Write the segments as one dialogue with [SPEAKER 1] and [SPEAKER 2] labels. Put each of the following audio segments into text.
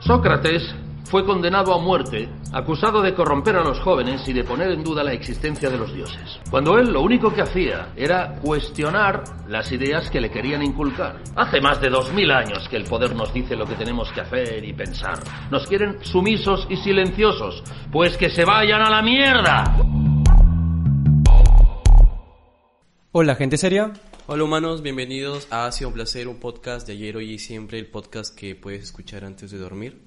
[SPEAKER 1] Sócrates fue condenado a muerte, acusado de corromper a los jóvenes y de poner en duda la existencia de los dioses. Cuando él lo único que hacía era cuestionar las ideas que le querían inculcar. Hace más de dos mil años que el poder nos dice lo que tenemos que hacer y pensar. Nos quieren sumisos y silenciosos. Pues que se vayan a la mierda.
[SPEAKER 2] Hola, gente seria.
[SPEAKER 3] Hola humanos, bienvenidos a Ha sido un placer, un podcast de ayer, hoy y siempre, el podcast que puedes escuchar antes de dormir.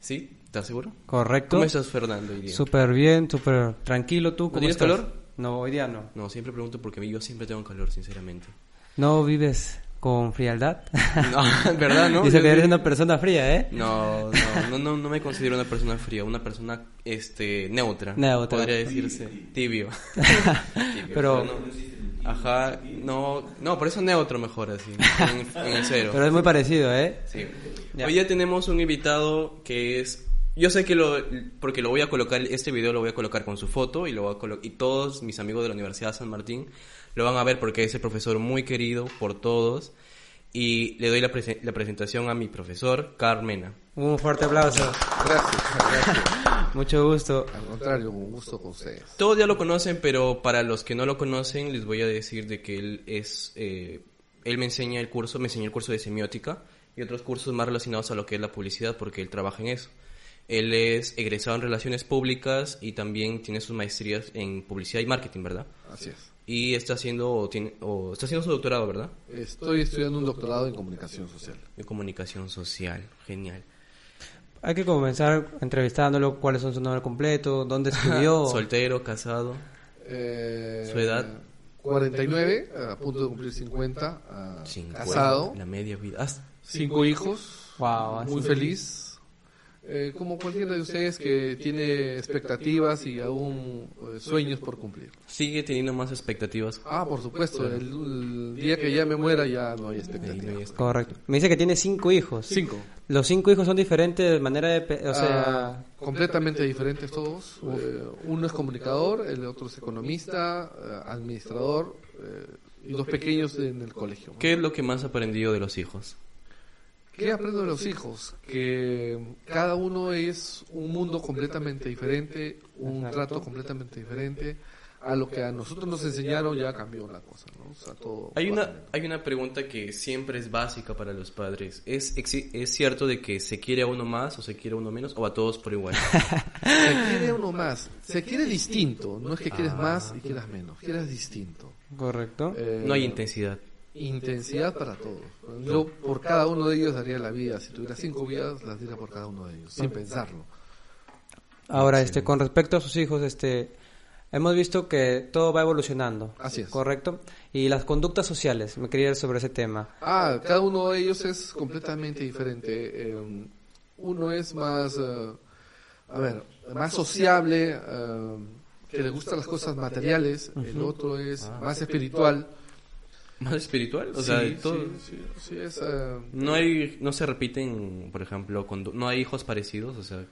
[SPEAKER 3] ¿Sí? ¿Estás seguro?
[SPEAKER 2] Correcto.
[SPEAKER 3] ¿Cómo estás, Fernando? hoy día?
[SPEAKER 2] Súper bien, súper tranquilo. ¿Tú
[SPEAKER 3] ¿No
[SPEAKER 2] cómo
[SPEAKER 3] tienes
[SPEAKER 2] estás?
[SPEAKER 3] calor?
[SPEAKER 2] No, hoy día no.
[SPEAKER 3] No, siempre pregunto porque yo siempre tengo calor, sinceramente.
[SPEAKER 2] ¿No vives con frialdad?
[SPEAKER 3] No, ¿verdad, no?
[SPEAKER 2] Dice que eres una persona fría, ¿eh?
[SPEAKER 3] No, no, no, no, no me considero una persona fría, una persona este neutra.
[SPEAKER 2] Neutra.
[SPEAKER 3] Podría decirse tibio. Tibio,
[SPEAKER 2] Pero-
[SPEAKER 3] no. Ajá, no, no, por eso neutro mejor así, en, en el cero.
[SPEAKER 2] Pero es muy parecido, ¿eh?
[SPEAKER 3] Sí.
[SPEAKER 2] Ya.
[SPEAKER 3] Hoy ya tenemos un invitado que es... Yo sé que lo... Porque lo voy a colocar... Este video lo voy a colocar con su foto y, lo voy a colo- y todos mis amigos de la Universidad de San Martín lo van a ver porque es el profesor muy querido por todos. Y le doy la, prese- la presentación a mi profesor, Carmena.
[SPEAKER 2] Un fuerte aplauso.
[SPEAKER 4] Gracias, gracias.
[SPEAKER 2] Mucho gusto.
[SPEAKER 4] Al contrario, un gusto con ustedes.
[SPEAKER 3] Todos ya lo conocen, pero para los que no lo conocen les voy a decir de que él es... eh, él me enseña el curso, me enseñó el curso de semiótica y otros cursos más relacionados a lo que es la publicidad porque él trabaja en eso. Él es egresado en relaciones públicas y también tiene sus maestrías en publicidad y marketing, ¿verdad?
[SPEAKER 4] Así es.
[SPEAKER 3] Y está haciendo, o tiene, o está haciendo su doctorado, ¿verdad?
[SPEAKER 4] Estoy estudiando un doctorado en comunicación social.
[SPEAKER 3] En comunicación social. Genial.
[SPEAKER 2] Hay que comenzar entrevistándolo, cuáles son su nombre completo, dónde estudió.
[SPEAKER 3] Soltero, casado.
[SPEAKER 4] Eh,
[SPEAKER 3] ¿Su edad?
[SPEAKER 4] 49, a punto de cumplir 50, ah,
[SPEAKER 3] 50,
[SPEAKER 4] casado,
[SPEAKER 3] La media vida. Ah,
[SPEAKER 4] cinco hijos,
[SPEAKER 2] Wow,
[SPEAKER 4] muy feliz. Eh, como cualquiera de ustedes que tiene expectativas y aún eh, sueños por cumplir.
[SPEAKER 3] sigue teniendo más expectativas.
[SPEAKER 4] Ah, por supuesto, el, el día que ya me muera ya no hay expectativas.
[SPEAKER 2] Correcto. Me dice que tiene cinco hijos.
[SPEAKER 4] Cinco.
[SPEAKER 2] Los cinco hijos son diferentes de manera de... O sea...
[SPEAKER 4] Ah, completamente diferentes todos. Eh, uno es comunicador, el otro es economista, eh, administrador y dos pequeños en el colegio.
[SPEAKER 3] ¿Qué es lo que más ha aprendido de los hijos?
[SPEAKER 4] ¿Qué aprendo de los hijos? Que cada uno es un mundo completamente diferente, un trato completamente diferente. A lo que a nosotros nos enseñaron ya cambió la cosa, ¿no? O sea, todo
[SPEAKER 3] Hay una, hay una pregunta que siempre es básica para los padres. ¿Es, ¿Es cierto de que se quiere a uno más o se quiere a uno menos o a todos por igual?
[SPEAKER 4] Se quiere uno más, se quiere distinto, no es que quieres
[SPEAKER 3] Ah.
[SPEAKER 4] más y quieras menos, quieres distinto.
[SPEAKER 2] Correcto.
[SPEAKER 4] Eh,
[SPEAKER 3] No hay intensidad.
[SPEAKER 4] Intensidad para todos. Yo por cada uno de ellos daría la vida. Si tuviera cinco vidas, las diera por cada uno de ellos, sin pensarlo.
[SPEAKER 2] Ahora, este, con respecto a sus hijos, este, hemos visto que todo va evolucionando.
[SPEAKER 4] Así es.
[SPEAKER 2] Correcto. Y las conductas sociales, me quería ir sobre ese tema.
[SPEAKER 4] Ah, cada uno de ellos es completamente diferente. Eh, uno es más, eh, a ver, más sociable, eh, que le gustan las cosas materiales. El otro es más espiritual.
[SPEAKER 3] ¿Más espiritual? O sea, de todo.
[SPEAKER 4] sí, sí, sí, es, eh,
[SPEAKER 3] No hay, no se repiten, por ejemplo, condu- no hay hijos parecidos, o sea,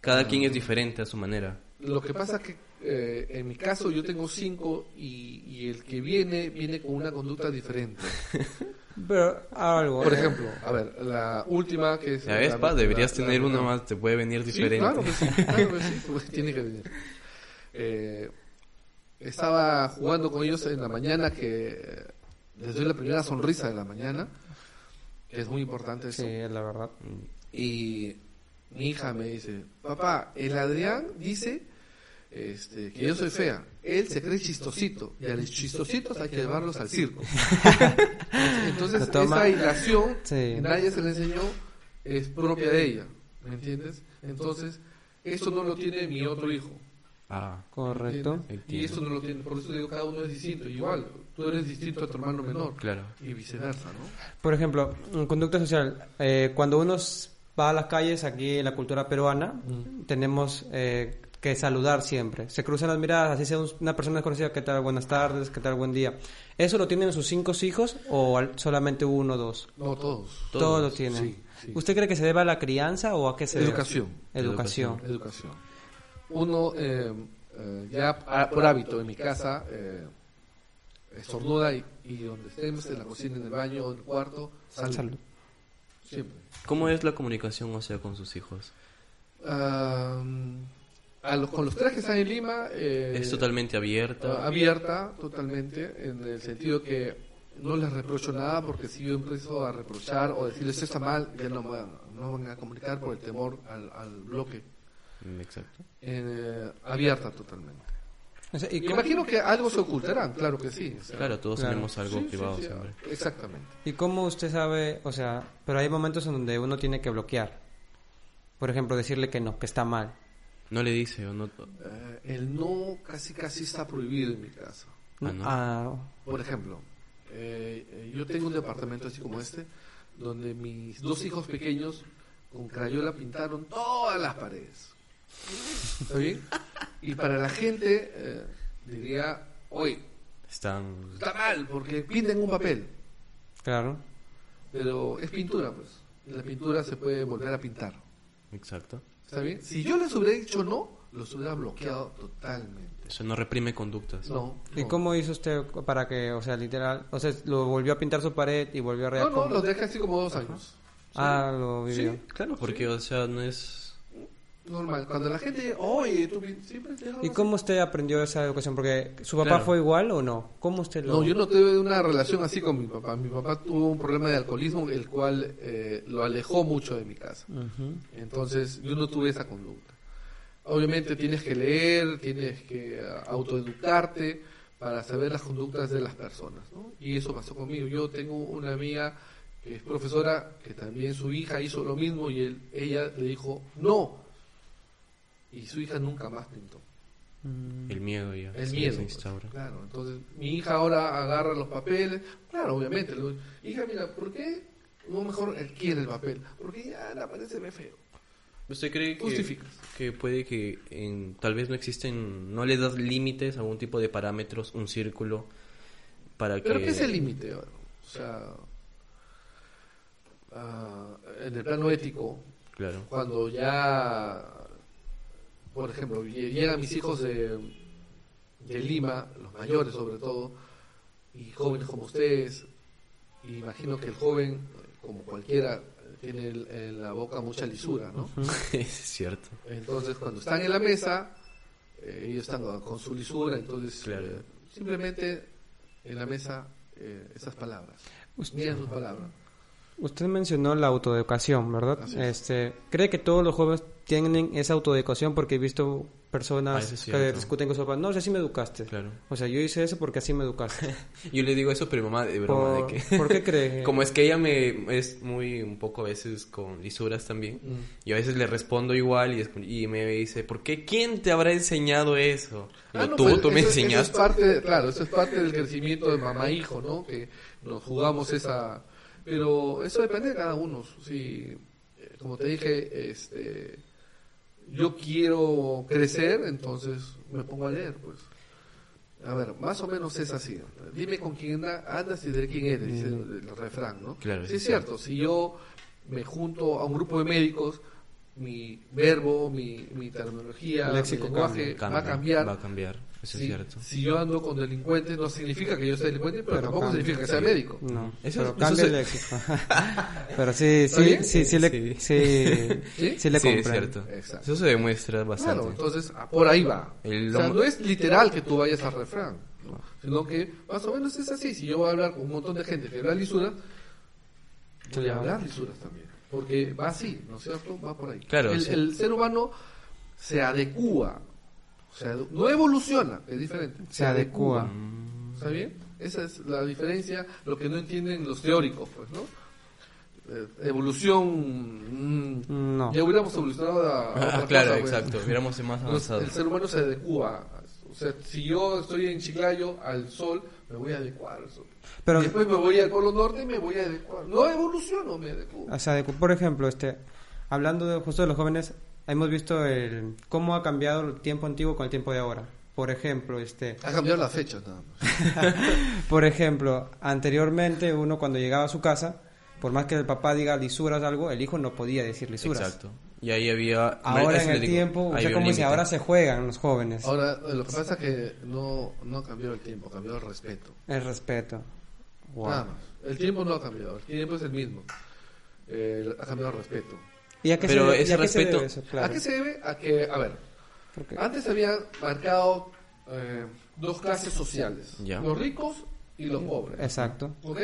[SPEAKER 3] cada quien es diferente a su manera.
[SPEAKER 4] Lo que pasa que eh, en mi caso yo tengo cinco y, y el que viene viene con una conducta diferente.
[SPEAKER 2] Pero algo.
[SPEAKER 4] Por
[SPEAKER 2] ¿eh?
[SPEAKER 4] ejemplo, a ver, la última que es... La-
[SPEAKER 3] pa, deberías
[SPEAKER 4] la-
[SPEAKER 3] tener uno
[SPEAKER 4] la-
[SPEAKER 3] más, te puede venir
[SPEAKER 4] Sí,
[SPEAKER 3] diferente.
[SPEAKER 4] claro que sí, claro que sí, pues, tiene que venir. Eh, estaba jugando con ellos en la mañana que les doy la primera sonrisa de la mañana, que es muy importante eso.
[SPEAKER 2] Sí, es la verdad.
[SPEAKER 4] Y mi hija me dice, papá, el Adrián dice este, que yo soy fea. Él se cree chistosito y a los chistositos hay que llevarlos al circo. Entonces, esa
[SPEAKER 2] Sí.
[SPEAKER 4] que nadie se le enseñó es propia de ella, ¿me entiendes? Entonces, eso no lo tiene mi otro hijo.
[SPEAKER 3] Ah,
[SPEAKER 2] Correcto.
[SPEAKER 4] Y eso no lo tiene, por eso digo, cada uno es distinto. Igual, tú eres distinto a tu hermano menor.
[SPEAKER 3] claro.
[SPEAKER 4] Y viceversa, ¿no?
[SPEAKER 2] Por ejemplo, en conducta social, eh, cuando uno va a las calles aquí en la cultura peruana, tenemos eh, que saludar siempre. Se cruzan las miradas, así sea un- una persona desconocida, ¿qué tal? Buenas tardes, ¿qué tal? Buen día. ¿Eso lo tienen sus cinco hijos o solamente uno o dos?
[SPEAKER 4] No, todos.
[SPEAKER 2] Todos, lo tienen.
[SPEAKER 4] sí, sí.
[SPEAKER 2] ¿Usted cree que se debe a la crianza o a qué se debe?
[SPEAKER 4] Educación.
[SPEAKER 2] Educación.
[SPEAKER 4] Educación. Uno, eh, eh, ya a- por hábito en mi casa, eh, estornuda y, y donde estemos, en la cocina, en el baño, en el cuarto, salud.
[SPEAKER 2] Salud.
[SPEAKER 4] Siempre.
[SPEAKER 3] ¿Cómo es la comunicación, o sea, con sus hijos?
[SPEAKER 4] Ah, a los- con los tres que están en Lima, eh,
[SPEAKER 3] ¿Es totalmente abierta?
[SPEAKER 4] abierta totalmente, en el sentido que no les reprocho nada, porque si yo empiezo a reprochar o decirles esto está mal, ya no van, no van a comunicar por el temor al, al bloque.
[SPEAKER 3] Mm, Exacto.
[SPEAKER 4] Eh, abierta totalmente.
[SPEAKER 2] O sea, ¿y
[SPEAKER 4] Me
[SPEAKER 2] cómo-
[SPEAKER 4] imagino que algo se ocultarán, claro que sí. o sea,
[SPEAKER 3] Claro, todos
[SPEAKER 2] Claro.
[SPEAKER 3] tenemos algo
[SPEAKER 4] sí, sí,
[SPEAKER 3] privado
[SPEAKER 4] sí,
[SPEAKER 3] siempre.
[SPEAKER 4] Exactamente.
[SPEAKER 2] ¿Y cómo usted sabe, o sea, pero hay momentos en donde uno tiene que bloquear? Por ejemplo, decirle que no, que está mal.
[SPEAKER 3] No le dice o no.
[SPEAKER 4] Eh, el no casi casi está prohibido en mi casa.
[SPEAKER 3] Ah, ¿no?
[SPEAKER 2] Ah,
[SPEAKER 4] Por ejemplo, eh, eh, yo tengo un departamento así como este, donde mis dos hijos pequeños con crayola pintaron todas las paredes. ¿Está bien? Y para la gente eh, diría, oye,
[SPEAKER 3] Están.
[SPEAKER 4] está mal porque pinten un papel.
[SPEAKER 2] claro.
[SPEAKER 4] Pero es pintura, pues. Y la pintura se puede volver a pintar.
[SPEAKER 3] Exacto.
[SPEAKER 4] ¿Está bien? Si yo les hubiera dicho no, los hubiera bloqueado totalmente.
[SPEAKER 3] Eso no reprime conductas.
[SPEAKER 4] No.
[SPEAKER 2] ¿Y
[SPEAKER 4] no.
[SPEAKER 2] cómo hizo usted para que, o sea, literal, o sea, lo volvió a pintar su pared y volvió a
[SPEAKER 4] No,
[SPEAKER 2] reacom-
[SPEAKER 4] no, los dejé así como dos años.
[SPEAKER 2] Ah, lo vivió.
[SPEAKER 4] Sí,
[SPEAKER 3] Claro, porque, o sea, no es.
[SPEAKER 4] Normal. Cuando la gente, oye, tú siempre
[SPEAKER 2] ¿Y
[SPEAKER 4] así".
[SPEAKER 2] cómo usted aprendió esa educación? Porque su papá
[SPEAKER 3] Claro.
[SPEAKER 2] fue igual o no? ¿Cómo usted lo...?
[SPEAKER 4] No, yo no tuve una relación así con mi papá. Mi papá tuvo un problema de alcoholismo, el cual eh, lo alejó mucho de mi casa. Entonces, yo no tuve esa conducta. Obviamente tienes que leer, tienes que autoeducarte para saber las conductas de las personas, ¿no? Y eso pasó conmigo. Yo tengo una amiga que es profesora, que también su hija hizo lo mismo y él, ella le dijo, no. Y su hija nunca más pintó.
[SPEAKER 2] Mm.
[SPEAKER 3] El miedo ya.
[SPEAKER 4] El miedo.
[SPEAKER 3] se
[SPEAKER 4] pues,
[SPEAKER 3] instaura.
[SPEAKER 4] claro, entonces mi hija ahora agarra los papeles. Claro, obviamente. hija, mira, ¿por qué no mejor adquiere el papel? Porque ya la ve feo.
[SPEAKER 3] ¿Usted cree que,
[SPEAKER 4] Justificas.
[SPEAKER 3] que puede que en, tal vez no existen, no le das límites, algún tipo de parámetros, un círculo para
[SPEAKER 4] ¿Pero
[SPEAKER 3] que...
[SPEAKER 4] qué es el límite? ahora? O sea, ah, en el plano ético,
[SPEAKER 3] Claro.
[SPEAKER 4] cuando ya, por ejemplo, lle- llegan mis hijos de, de Lima, los mayores sobre todo, y jóvenes como ustedes, y imagino que el joven, como cualquiera, tiene en la boca mucha lisura, ¿no?
[SPEAKER 3] es cierto.
[SPEAKER 4] Entonces, cuando están en la mesa, eh, ellos están con- su lisura, entonces
[SPEAKER 3] Claro.
[SPEAKER 4] eh, simplemente en la mesa eh, esas palabras. Miren sus palabras.
[SPEAKER 2] Usted mencionó la autoeducación, ¿verdad?
[SPEAKER 4] Así es.
[SPEAKER 2] Este, ¿Cree que todos los jóvenes tienen esa autoeducación? Porque he visto
[SPEAKER 3] Ah,
[SPEAKER 2] personas
[SPEAKER 3] es
[SPEAKER 2] que discuten con su papá. No, si así me educaste.
[SPEAKER 3] Claro.
[SPEAKER 2] O sea, yo hice eso porque así me educaste.
[SPEAKER 3] Yo le digo eso, pero mamá, de broma,
[SPEAKER 2] ¿Por,
[SPEAKER 3] de que...
[SPEAKER 2] ¿por qué cree?
[SPEAKER 3] Como es que ella me es muy un poco a veces con lisuras también. Y a veces le respondo igual y, es- y me dice, ¿por qué? ¿Quién te habrá enseñado eso?
[SPEAKER 4] Ah, no,
[SPEAKER 3] tú,
[SPEAKER 4] pues,
[SPEAKER 3] tú me
[SPEAKER 4] eso- eso
[SPEAKER 3] enseñaste.
[SPEAKER 4] es parte, claro, eso es parte del crecimiento de mamá-hijo, ¿no? Que nos jugamos esa... Pero eso depende de cada uno. Si, eh, como te dije, este, yo quiero crecer, entonces me pongo a leer, pues. A ver, más o menos es así. Dime con quién anda- andas y de quién eres, dice el, el refrán, ¿no?
[SPEAKER 3] Claro,
[SPEAKER 4] sí, es cierto. Si yo me junto a un grupo de médicos, mi verbo, mi, mi terminología,
[SPEAKER 2] El léxico
[SPEAKER 4] mi lenguaje
[SPEAKER 3] Cambia,
[SPEAKER 4] va a cambiar.
[SPEAKER 3] Va a cambiar, eso
[SPEAKER 4] Si,
[SPEAKER 3] es cierto.
[SPEAKER 4] si yo ando con delincuentes, no significa que yo sea delincuente, pero, tampoco
[SPEAKER 2] cambia.
[SPEAKER 4] significa que sea médico.
[SPEAKER 2] No,
[SPEAKER 3] Eso-
[SPEAKER 2] pero
[SPEAKER 3] eso
[SPEAKER 2] cambia
[SPEAKER 3] se-
[SPEAKER 2] el léxico. pero sí,
[SPEAKER 4] ¿Está
[SPEAKER 2] sí, sí, sí, le,
[SPEAKER 3] Sí.
[SPEAKER 2] sí,
[SPEAKER 4] ¿Sí?
[SPEAKER 2] sí le
[SPEAKER 3] sí, es cierto.
[SPEAKER 4] Exacto.
[SPEAKER 3] Eso se demuestra bastante.
[SPEAKER 4] Claro, entonces ah, por ahí va.
[SPEAKER 3] El
[SPEAKER 4] o sea, no es literal que tú vayas al refrán, ¿no? sino que más o menos es así. Si yo voy a hablar con un montón de gente que habla lisuras, voy a hablar lisuras también. Porque va así, ¿no es cierto? Va por ahí.
[SPEAKER 3] Claro,
[SPEAKER 4] el,
[SPEAKER 3] sí.
[SPEAKER 4] el ser humano se adecúa, o sea, no evoluciona, es diferente.
[SPEAKER 2] Se adecúa.
[SPEAKER 3] Mm,
[SPEAKER 4] ¿Está bien? Esa es la diferencia, lo que no entienden los teóricos, pues, ¿no? eh, evolución. mm,
[SPEAKER 2] No.
[SPEAKER 4] Ya hubiéramos evolucionado a, a
[SPEAKER 3] Ah, claro,
[SPEAKER 4] cosa, pues.
[SPEAKER 3] exacto. Hubiéramos más avanzado.
[SPEAKER 4] el ser humano se adecua. O sea, si yo estoy en Chiclayo al sol, me voy a adecuar.
[SPEAKER 2] Pero-
[SPEAKER 4] después me voy al Polo Norte y me voy a adecuar. No evoluciono, me adecuo.
[SPEAKER 2] O sea, por ejemplo, este, hablando de, justo de los jóvenes, hemos visto el, cómo ha cambiado el tiempo antiguo con el tiempo de ahora. Por ejemplo, este,
[SPEAKER 4] Ha cambiado las fechas nada más.
[SPEAKER 2] por ejemplo, anteriormente uno cuando llegaba a su casa, por más que el papá diga lisuras o algo, el hijo no podía decir lisuras.
[SPEAKER 3] Exacto. Y ahí había...
[SPEAKER 2] Ahora en el
[SPEAKER 3] digo,
[SPEAKER 2] tiempo,
[SPEAKER 3] un
[SPEAKER 2] como dice, ahora se juegan los jóvenes.
[SPEAKER 4] Ahora, lo que pasa es que no, no ha cambiado el tiempo, ha cambiado el respeto.
[SPEAKER 2] El respeto. Wow.
[SPEAKER 4] Nada más. El tiempo no ha cambiado, el tiempo es el mismo. Eh, ha cambiado el respeto.
[SPEAKER 2] ¿Y a qué
[SPEAKER 3] Pero
[SPEAKER 2] se,
[SPEAKER 3] ese
[SPEAKER 2] y a qué se
[SPEAKER 3] respeto-
[SPEAKER 2] debe eso? Claro.
[SPEAKER 4] ¿A qué se debe? A que, a ver, antes había marcado eh, dos clases sociales,
[SPEAKER 3] Ya.
[SPEAKER 4] los ricos y los pobres.
[SPEAKER 2] Exacto.
[SPEAKER 4] ¿Ok?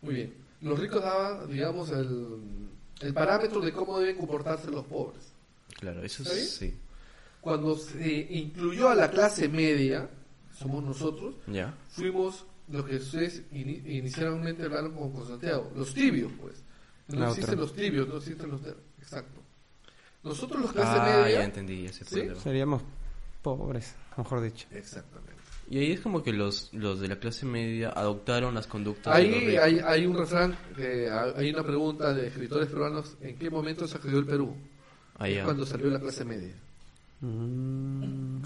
[SPEAKER 4] Muy bien. Los ricos daban, digamos, el, el parámetro de cómo deben comportarse los pobres.
[SPEAKER 3] Claro, eso sí.
[SPEAKER 4] Cuando se incluyó a la clase media, somos nosotros,
[SPEAKER 3] Ya.
[SPEAKER 4] fuimos lo que ustedes ini- inicialmente hablaron con, con Santiago, los tibios, pues. No
[SPEAKER 2] La
[SPEAKER 4] existen
[SPEAKER 2] otra.
[SPEAKER 4] los tibios, no existen los... de- Exacto. Nosotros los clase
[SPEAKER 3] Ah,
[SPEAKER 4] media...
[SPEAKER 3] ya entendí ese
[SPEAKER 4] ¿Sí?
[SPEAKER 3] problema.
[SPEAKER 2] Seríamos pobres, mejor dicho.
[SPEAKER 4] Exactamente.
[SPEAKER 3] Y ahí es como que los, los de la clase media adoptaron las conductas de los
[SPEAKER 4] Ahí hay, hay un refrán, que hay una pregunta de escritores peruanos, ¿en qué momento se creó el Perú?
[SPEAKER 3] Ah,
[SPEAKER 4] Es cuando salió la clase media.
[SPEAKER 2] Mm,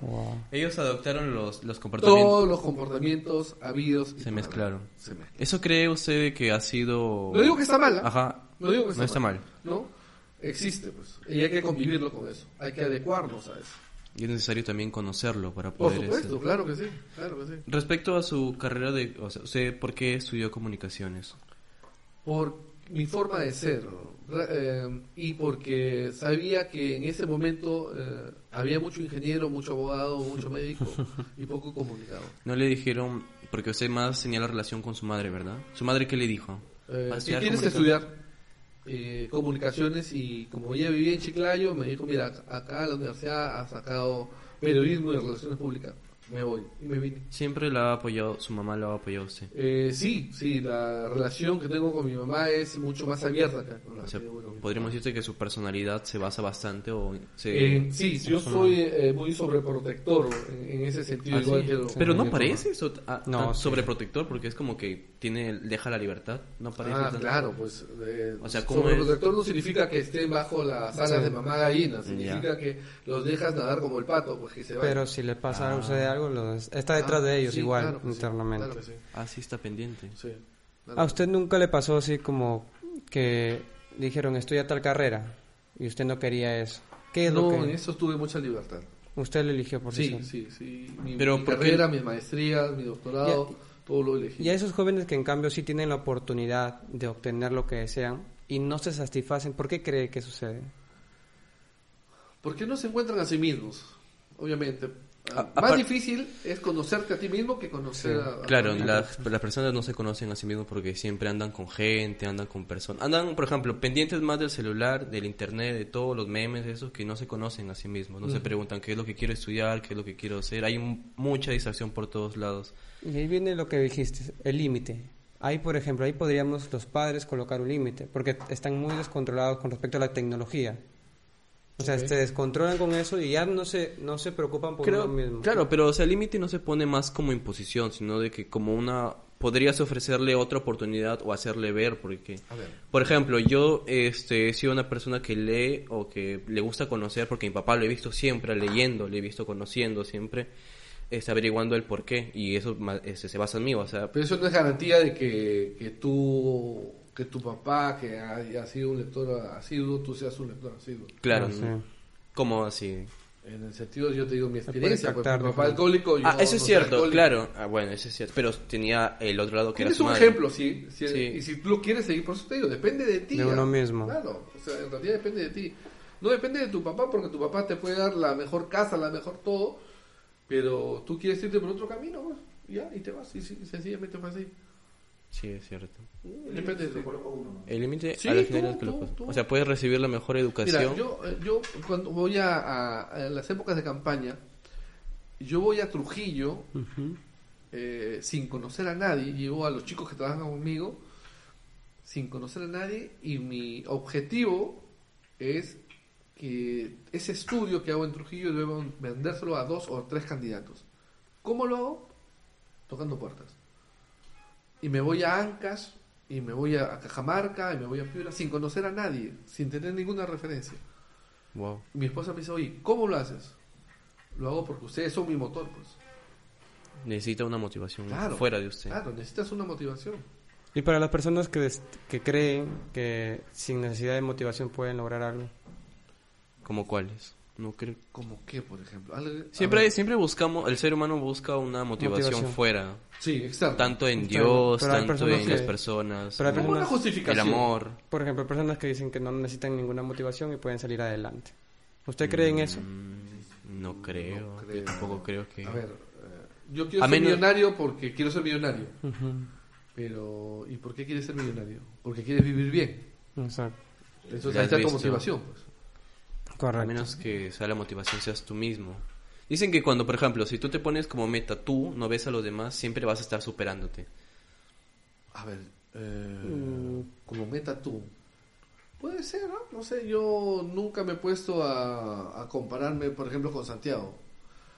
[SPEAKER 2] wow.
[SPEAKER 3] Ellos adoptaron los, los comportamientos.
[SPEAKER 4] Todos los comportamientos habidos
[SPEAKER 3] Se mezclaron.
[SPEAKER 4] haber. Se mezclaron.
[SPEAKER 3] ¿Eso cree usted que ha sido...?
[SPEAKER 4] No digo que está mal, ¿ah?
[SPEAKER 3] Ajá.
[SPEAKER 4] No digo que está,
[SPEAKER 3] No está mal.
[SPEAKER 4] ¿no? Existe, pues. Y hay que convivirlo con eso. Hay que adecuarnos a eso.
[SPEAKER 3] Y es necesario también conocerlo para
[SPEAKER 4] Por
[SPEAKER 3] poder...
[SPEAKER 4] supuesto,
[SPEAKER 3] este-
[SPEAKER 4] claro que sí. Claro que sí.
[SPEAKER 3] Respecto a su carrera de... O sea, ¿usted por qué estudió comunicaciones?
[SPEAKER 4] por mi forma de ser eh, y porque sabía que en ese momento eh, había mucho ingeniero, mucho abogado, mucho médico y poco comunicado.
[SPEAKER 3] No le dijeron... Porque usted más tenía la relación con su madre, ¿verdad? ¿Su madre qué le dijo?
[SPEAKER 4] Eh,
[SPEAKER 3] ¿Va a
[SPEAKER 4] ¿Qué quieres estudiar? Eh, comunicaciones y como ella vivía en Chiclayo me dijo, mira, acá la universidad ha sacado periodismo y relaciones públicas, me voy y me vine.
[SPEAKER 3] Siempre la ha apoyado, su mamá la ha apoyado a usted.
[SPEAKER 4] Eh, sí, sí, la relación que tengo con mi mamá es mucho más abierta la
[SPEAKER 3] O sea, podríamos decirte que su personalidad se basa bastante o se...
[SPEAKER 4] Eh, sí, yo soy eh, muy sobreprotector en, en ese sentido,
[SPEAKER 3] Ah,
[SPEAKER 4] igual
[SPEAKER 3] sí.
[SPEAKER 4] que lo-
[SPEAKER 3] Pero no parece eso, ah,
[SPEAKER 2] No,
[SPEAKER 3] tan
[SPEAKER 2] sí.
[SPEAKER 3] sobreprotector porque es como que tiene deja la libertad, no parece
[SPEAKER 4] Ah,
[SPEAKER 3] tan-
[SPEAKER 4] claro, pues. Eh,
[SPEAKER 3] O sea, ¿cómo
[SPEAKER 4] sobreprotector no significa que estén bajo las alas
[SPEAKER 2] Sí.
[SPEAKER 4] de mamá gallina, significa
[SPEAKER 3] Ya.
[SPEAKER 4] que los dejas nadar como el pato, pues que se vayan.
[SPEAKER 2] Pero si le pasa a usted algo, los- está detrás
[SPEAKER 4] Ah,
[SPEAKER 2] de ellos
[SPEAKER 4] sí,
[SPEAKER 2] igual,
[SPEAKER 4] claro que sí,
[SPEAKER 2] internamente.
[SPEAKER 4] claro sí,
[SPEAKER 3] Ah, sí está pendiente.
[SPEAKER 4] sí, claro.
[SPEAKER 2] ¿A usted nunca le pasó así como que dijeron estudia tal carrera y usted no quería eso? ¿Qué es
[SPEAKER 4] no,
[SPEAKER 2] lo
[SPEAKER 4] en
[SPEAKER 2] que
[SPEAKER 4] eso tuve mucha libertad.
[SPEAKER 2] usted le eligió por sí
[SPEAKER 4] Sí, sí, sí. Mi,
[SPEAKER 3] Pero
[SPEAKER 4] mi carrera, mis maestrías, mi doctorado, todo lo elegí.
[SPEAKER 2] Y a esos jóvenes que en cambio sí tienen la oportunidad de obtener lo que desean y no se satisfacen, ¿por qué cree que sucede?
[SPEAKER 4] Porque no se encuentran a sí mismos, obviamente.
[SPEAKER 3] A-
[SPEAKER 4] Más difícil es conocerte a ti mismo que conocer a, a
[SPEAKER 3] Claro, las, las personas no se conocen a sí mismos porque siempre andan con gente, andan con personas. Andan, por ejemplo, pendientes más del celular, del internet, de todos los memes, esos que no se conocen a sí mismos. No se preguntan qué es lo que quiero estudiar, qué es lo que quiero hacer. Hay mucha distracción por todos lados.
[SPEAKER 2] Y ahí viene lo que dijiste, el límite. Ahí, por ejemplo, ahí podríamos los padres colocar un límite, porque están muy descontrolados con respecto a la tecnología. O sea,
[SPEAKER 4] Ok.
[SPEAKER 2] se descontrolan con eso y ya no se, no se preocupan por
[SPEAKER 3] Creo-
[SPEAKER 2] uno mismo.
[SPEAKER 3] Claro, pero o sea, el límite no se pone más como imposición, sino de que como una podrías ofrecerle otra oportunidad o hacerle ver porque
[SPEAKER 4] A ver.
[SPEAKER 3] por ejemplo, yo este he sido una persona que lee o que le gusta conocer porque mi papá lo he visto siempre leyendo, le he visto conociendo siempre este, averiguando el por qué y eso este, se basa en mí, o sea,
[SPEAKER 4] Pero eso no es garantía de que, que tú, que tu papá, que haya sido un lector asiduo, tú seas un lector asiduo.
[SPEAKER 3] claro,
[SPEAKER 2] sí.
[SPEAKER 3] así.
[SPEAKER 4] En el sentido, yo te digo mi experiencia, pues, mi papá alcohólico. yo
[SPEAKER 3] Ah, eso es
[SPEAKER 4] no
[SPEAKER 3] cierto,
[SPEAKER 4] alcohólico.
[SPEAKER 3] claro. Ah, bueno, eso es cierto, pero tenía el otro lado que era su
[SPEAKER 4] un
[SPEAKER 3] madre.
[SPEAKER 4] ejemplo, sí, sí,
[SPEAKER 3] Sí.
[SPEAKER 4] Y si tú lo quieres seguir, por eso te digo, depende de ti.
[SPEAKER 2] De
[SPEAKER 4] ya.
[SPEAKER 2] uno mismo.
[SPEAKER 4] Claro, o sea, en realidad depende de ti. No depende de tu papá, porque tu papá te puede dar la mejor casa, la mejor todo, pero tú quieres irte por otro camino, pues, ya, y te vas, y, sí, sencillamente fue así.
[SPEAKER 3] Sí, es cierto.
[SPEAKER 4] Depende de ti.
[SPEAKER 3] El límite
[SPEAKER 4] Sí,
[SPEAKER 3] al final
[SPEAKER 4] tú,
[SPEAKER 3] es que lo
[SPEAKER 4] tú, tú.
[SPEAKER 3] O sea, puedes recibir la mejor educación.
[SPEAKER 4] Mira, yo, eh, yo cuando voy a, a- a las épocas de campaña, yo voy a Trujillo eh, sin conocer a nadie, llevo a los chicos que trabajan conmigo sin conocer a nadie y mi objetivo es que ese estudio que hago en Trujillo debo vendérselo a dos o tres candidatos. ¿Cómo lo hago? Tocando puertas. Y me voy a Ancas, y me voy a Cajamarca, y me voy a Piura, sin conocer a nadie, sin tener ninguna referencia.
[SPEAKER 3] Wow.
[SPEAKER 4] Mi esposa me dice, oye, ¿cómo lo haces? Lo hago porque ustedes son mi motor, pues.
[SPEAKER 3] Necesita una motivación
[SPEAKER 4] Claro.
[SPEAKER 3] fuera de usted.
[SPEAKER 4] Claro, necesitas una motivación.
[SPEAKER 2] Y para las personas que, des- que creen que sin necesidad de motivación pueden lograr algo.
[SPEAKER 3] ¿Como cuáles? No creo.
[SPEAKER 4] ¿Como qué, por ejemplo? Algo-
[SPEAKER 3] Siempre,
[SPEAKER 4] ver.
[SPEAKER 3] siempre buscamos, el ser humano busca una motivación,
[SPEAKER 2] Motivación.
[SPEAKER 3] fuera.
[SPEAKER 4] Sí, externo.
[SPEAKER 3] Tanto en. Dios,
[SPEAKER 2] Pero
[SPEAKER 3] tanto en
[SPEAKER 2] que-
[SPEAKER 3] las personas.
[SPEAKER 2] pero hay
[SPEAKER 4] Como una
[SPEAKER 2] personas-
[SPEAKER 3] el amor.
[SPEAKER 2] Por ejemplo, personas que dicen que no necesitan ninguna motivación y pueden salir adelante. ¿Usted cree en eso?
[SPEAKER 3] Mm, No creo.
[SPEAKER 4] No creo.
[SPEAKER 3] Yo tampoco creo que.
[SPEAKER 4] A ver, eh, yo quiero
[SPEAKER 3] A
[SPEAKER 4] ser
[SPEAKER 3] menos-
[SPEAKER 4] millonario porque quiero ser millonario. Pero, ¿y por qué quieres ser millonario? Porque quieres vivir bien.
[SPEAKER 2] Exacto.
[SPEAKER 4] Entonces
[SPEAKER 3] Ya
[SPEAKER 4] ahí
[SPEAKER 3] has
[SPEAKER 4] está tu motivación. Pues.
[SPEAKER 2] Correcto.
[SPEAKER 3] A menos que sea la motivación seas tú mismo. Dicen que cuando, por ejemplo, si tú te pones como meta tú, no ves a los demás, siempre vas a estar superándote.
[SPEAKER 4] A ver, eh, como meta tú. Puede ser, ¿no? No sé, yo nunca me he puesto a, a compararme, por ejemplo, con Santiago.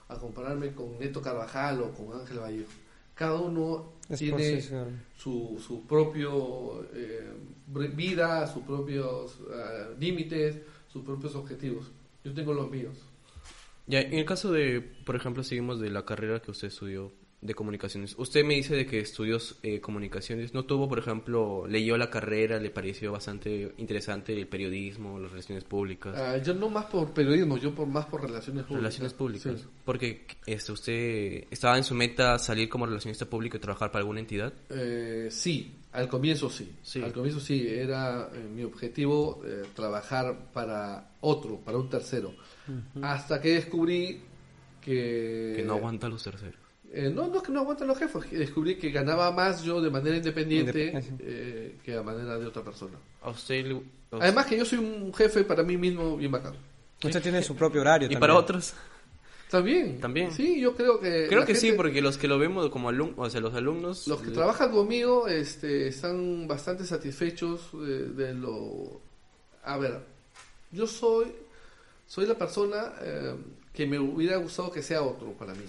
[SPEAKER 4] A compararme con Neto Carvajal o con Ángel Vallejo. Cada uno
[SPEAKER 2] Es
[SPEAKER 4] tiene su, su propio eh, vida, sus propios eh, límites, sus propios objetivos. Yo tengo los míos.
[SPEAKER 3] Ya, en el caso de, por ejemplo, seguimos de la carrera que usted estudió de comunicaciones. Usted me dice de que estudió eh, comunicaciones. ¿No tuvo, por ejemplo, leyó la carrera, le pareció bastante interesante el periodismo, las relaciones públicas?
[SPEAKER 4] Ah, yo no más por periodismo, yo por más por relaciones públicas.
[SPEAKER 3] Relaciones públicas.
[SPEAKER 4] Sí.
[SPEAKER 3] Porque este, usted estaba en su meta salir como relacionista público y trabajar para alguna entidad.
[SPEAKER 4] Eh, sí, al comienzo sí.
[SPEAKER 3] Sí.
[SPEAKER 4] Al comienzo sí, era eh, mi objetivo eh, trabajar para otro, para un tercero. Hasta que descubrí que...
[SPEAKER 3] Que no aguanta a los terceros.
[SPEAKER 4] Eh, no, no es que no aguantan los jefes, descubrí que ganaba más yo de manera independiente eh, que a manera de otra persona.
[SPEAKER 3] Usted
[SPEAKER 4] Además que yo soy un jefe para mí mismo bien bacán.
[SPEAKER 2] Usted tiene su propio horario.
[SPEAKER 3] y
[SPEAKER 2] también.
[SPEAKER 3] para otros.
[SPEAKER 4] También.
[SPEAKER 3] También.
[SPEAKER 4] Sí, yo creo que...
[SPEAKER 3] Creo que sí,
[SPEAKER 4] gente-
[SPEAKER 3] porque los que lo vemos como alumnos, o sea, los alumnos...
[SPEAKER 4] Los que
[SPEAKER 3] le-
[SPEAKER 4] trabajan conmigo este, están bastante satisfechos de, de lo... A ver, yo soy, soy la persona eh, que me hubiera gustado que sea otro para mí.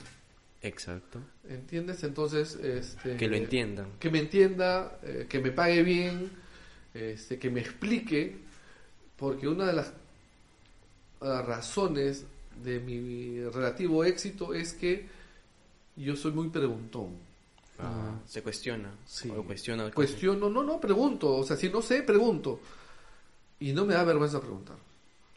[SPEAKER 3] Exacto.
[SPEAKER 4] ¿Entiendes? Entonces... Este,
[SPEAKER 3] Que lo entiendan.
[SPEAKER 4] Que me entienda, eh, que me pague bien, este, que me explique, porque una de las razones de mi relativo éxito es que yo soy muy preguntón.
[SPEAKER 3] Ah, se cuestiona.
[SPEAKER 4] Sí.
[SPEAKER 3] O cuestiona.
[SPEAKER 4] Cuestiono, no, no, pregunto. O sea, si no sé, pregunto. Y no me da vergüenza preguntar.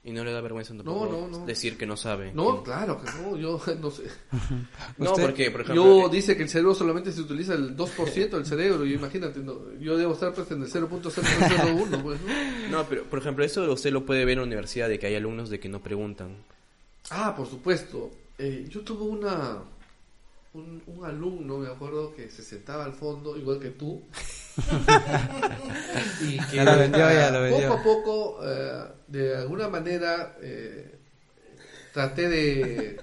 [SPEAKER 3] Y no le da vergüenza
[SPEAKER 4] No,
[SPEAKER 3] tampoco
[SPEAKER 4] no, no.
[SPEAKER 3] decir que no sabe.
[SPEAKER 4] No,
[SPEAKER 3] Que-
[SPEAKER 4] claro que no, yo no sé.
[SPEAKER 3] No, porque, por ejemplo...
[SPEAKER 4] Yo
[SPEAKER 3] eh,
[SPEAKER 4] dice que el cerebro solamente se utiliza el 2% del cerebro. Y imagínate, no, yo debo estar pues en el 0.001. Pues, ¿no?
[SPEAKER 3] No, pero por ejemplo, eso usted lo puede ver en la universidad, de que hay alumnos de que no preguntan.
[SPEAKER 4] Ah, por supuesto. Eh, yo tuve una un, un alumno, me acuerdo, que se sentaba al fondo, igual que tú. y que
[SPEAKER 2] Ya lo vendió, ya lo vendió.
[SPEAKER 4] poco a poco, eh, de alguna manera, eh, traté de,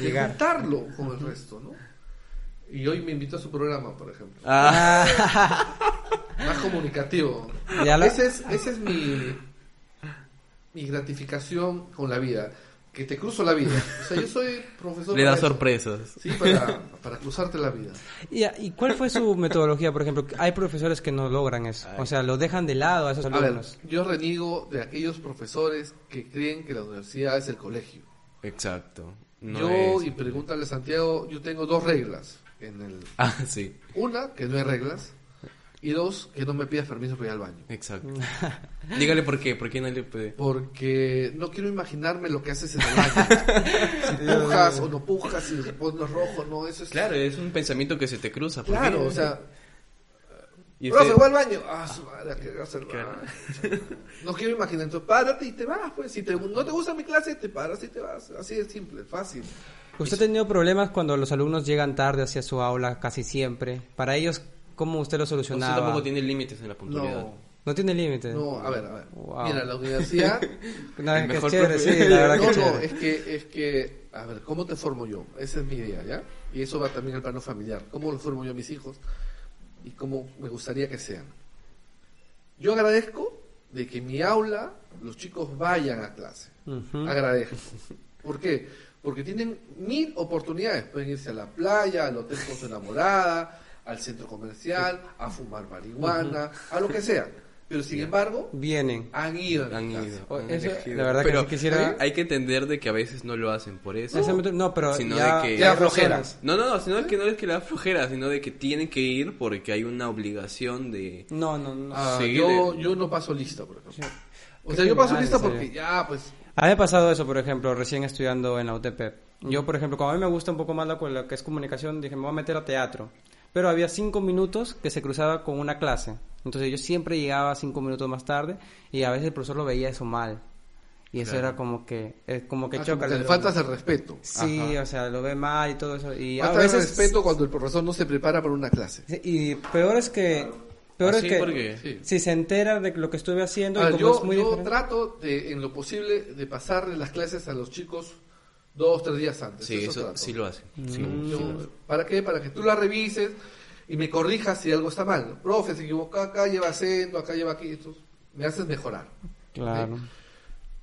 [SPEAKER 4] de juntarlo con el resto, ¿no? Y hoy me invitó a su programa, por ejemplo.
[SPEAKER 2] Ah,
[SPEAKER 4] Más comunicativo.
[SPEAKER 2] Ya lo-
[SPEAKER 4] Esa es, esa es mi, mi gratificación con la vida. Que te cruzo la vida. O sea, yo soy profesor.
[SPEAKER 3] Le da
[SPEAKER 4] eso.
[SPEAKER 3] sorpresas.
[SPEAKER 4] Sí, para, para cruzarte la vida.
[SPEAKER 2] ¿Y, ¿Y cuál fue su metodología? Por ejemplo, hay profesores que no logran eso. O sea, lo dejan de lado a esos
[SPEAKER 4] A ver,
[SPEAKER 2] alumnos.
[SPEAKER 4] yo reniego de aquellos profesores que creen que la universidad es el colegio.
[SPEAKER 3] Exacto. No
[SPEAKER 4] yo,
[SPEAKER 3] es-
[SPEAKER 4] y pregúntale a Santiago, yo tengo dos reglas. en el
[SPEAKER 3] Ah, sí.
[SPEAKER 4] Una, que no hay reglas. Y dos, que no me pidas permiso para ir al baño.
[SPEAKER 3] Exacto. Dígale por qué, por qué no le puede.
[SPEAKER 4] Porque no quiero imaginarme lo que haces en el baño. si pujas o no pujas, si el pones rojo, no, eso es...
[SPEAKER 3] Claro, es un pensamiento que se te cruza. ¿por
[SPEAKER 4] Claro,
[SPEAKER 3] qué?
[SPEAKER 4] o sea,
[SPEAKER 3] Y
[SPEAKER 4] profe,
[SPEAKER 3] usted-
[SPEAKER 4] voy al baño. Ah, su madre, ¿qué vas al baño? No quiero imaginar, entonces párate y te vas, pues. Si te, no te gusta mi clase, te paras y te vas. Así de simple, fácil.
[SPEAKER 2] ¿Usted ha tenido problemas cuando los alumnos llegan tarde hacia su aula casi siempre? Para ellos, ¿cómo usted lo
[SPEAKER 3] usted
[SPEAKER 2] solucionaba?
[SPEAKER 3] tampoco tiene límites en la puntualidad.
[SPEAKER 4] No,
[SPEAKER 2] ¿No tiene límite?
[SPEAKER 4] no, a ver, a ver.
[SPEAKER 2] Wow.
[SPEAKER 4] Mira, la universidad...
[SPEAKER 2] No, es que es
[SPEAKER 3] Mejor
[SPEAKER 2] chévere, sí, la verdad que
[SPEAKER 4] no,
[SPEAKER 2] es
[SPEAKER 4] no, es que, es que, a ver, ¿cómo te formo yo? Esa es mi idea, ¿ya? Y eso va también al plano familiar. ¿Cómo lo formo yo a mis hijos? Y cómo me gustaría que sean. Yo agradezco de que en mi aula los chicos vayan a clase. Agradezco. ¿Por qué? Porque tienen mil oportunidades. Pueden irse a la playa, al hotel con su enamorada, al centro comercial, a fumar marihuana, a lo que sea. Pero sin embargo,
[SPEAKER 2] Vienen.
[SPEAKER 4] han ido.
[SPEAKER 3] Han ido.
[SPEAKER 2] O-
[SPEAKER 3] han
[SPEAKER 2] eso,
[SPEAKER 3] elegido.
[SPEAKER 2] la verdad que sí quisiera-
[SPEAKER 3] Hay que entender de que a veces no lo hacen por eso.
[SPEAKER 2] Método- no, pero
[SPEAKER 3] Sino
[SPEAKER 2] ya,
[SPEAKER 3] de que-
[SPEAKER 4] Ya
[SPEAKER 2] hay
[SPEAKER 4] flojera.
[SPEAKER 2] personas-
[SPEAKER 3] No, no, no, sino que no es que le da flojera, sino de que tienen que ir porque hay una obligación de...
[SPEAKER 2] No, no, no.
[SPEAKER 4] Ah,
[SPEAKER 3] Sí,
[SPEAKER 4] yo, yo no paso lista, por ejemplo. O sea, yo paso lista porque ya, pues,
[SPEAKER 2] A mí me ha pasado eso, por ejemplo, recién estudiando en la UTP. Yo, por ejemplo, como a mí me gusta un poco más la, lo que es comunicación, dije, me voy a meter a teatro. Pero había cinco minutos que se cruzaba con una clase. Entonces yo siempre llegaba cinco minutos más tarde y a veces el profesor lo veía eso mal. Y eso era como que, eh, como que
[SPEAKER 4] ah,
[SPEAKER 2] choca.
[SPEAKER 4] le
[SPEAKER 2] el-
[SPEAKER 4] faltas el respeto.
[SPEAKER 2] Sí, o sea, lo ve mal y todo eso. Y a
[SPEAKER 4] el
[SPEAKER 2] veces...
[SPEAKER 4] respeto cuando el profesor no se prepara para una clase.
[SPEAKER 2] Sí, Y peor es que... Peor
[SPEAKER 3] Así
[SPEAKER 2] es que...
[SPEAKER 3] porque-
[SPEAKER 4] Sí.
[SPEAKER 2] Si se entera de lo que estuve haciendo y
[SPEAKER 4] ver,
[SPEAKER 2] como
[SPEAKER 4] yo
[SPEAKER 2] es muy
[SPEAKER 4] yo trato, de, en lo posible, de pasarle las clases a los chicos dos, tres días antes.
[SPEAKER 3] Sí, eso
[SPEAKER 4] trato.
[SPEAKER 3] sí lo.
[SPEAKER 2] Mm.
[SPEAKER 3] Sí.
[SPEAKER 4] Yo- ¿Para qué? Para que tú la revises y me corrijas si algo está mal. Profe, se equivocó acá, lleva acento, acá lleva aquí. Esto, me haces mejorar.
[SPEAKER 2] Claro.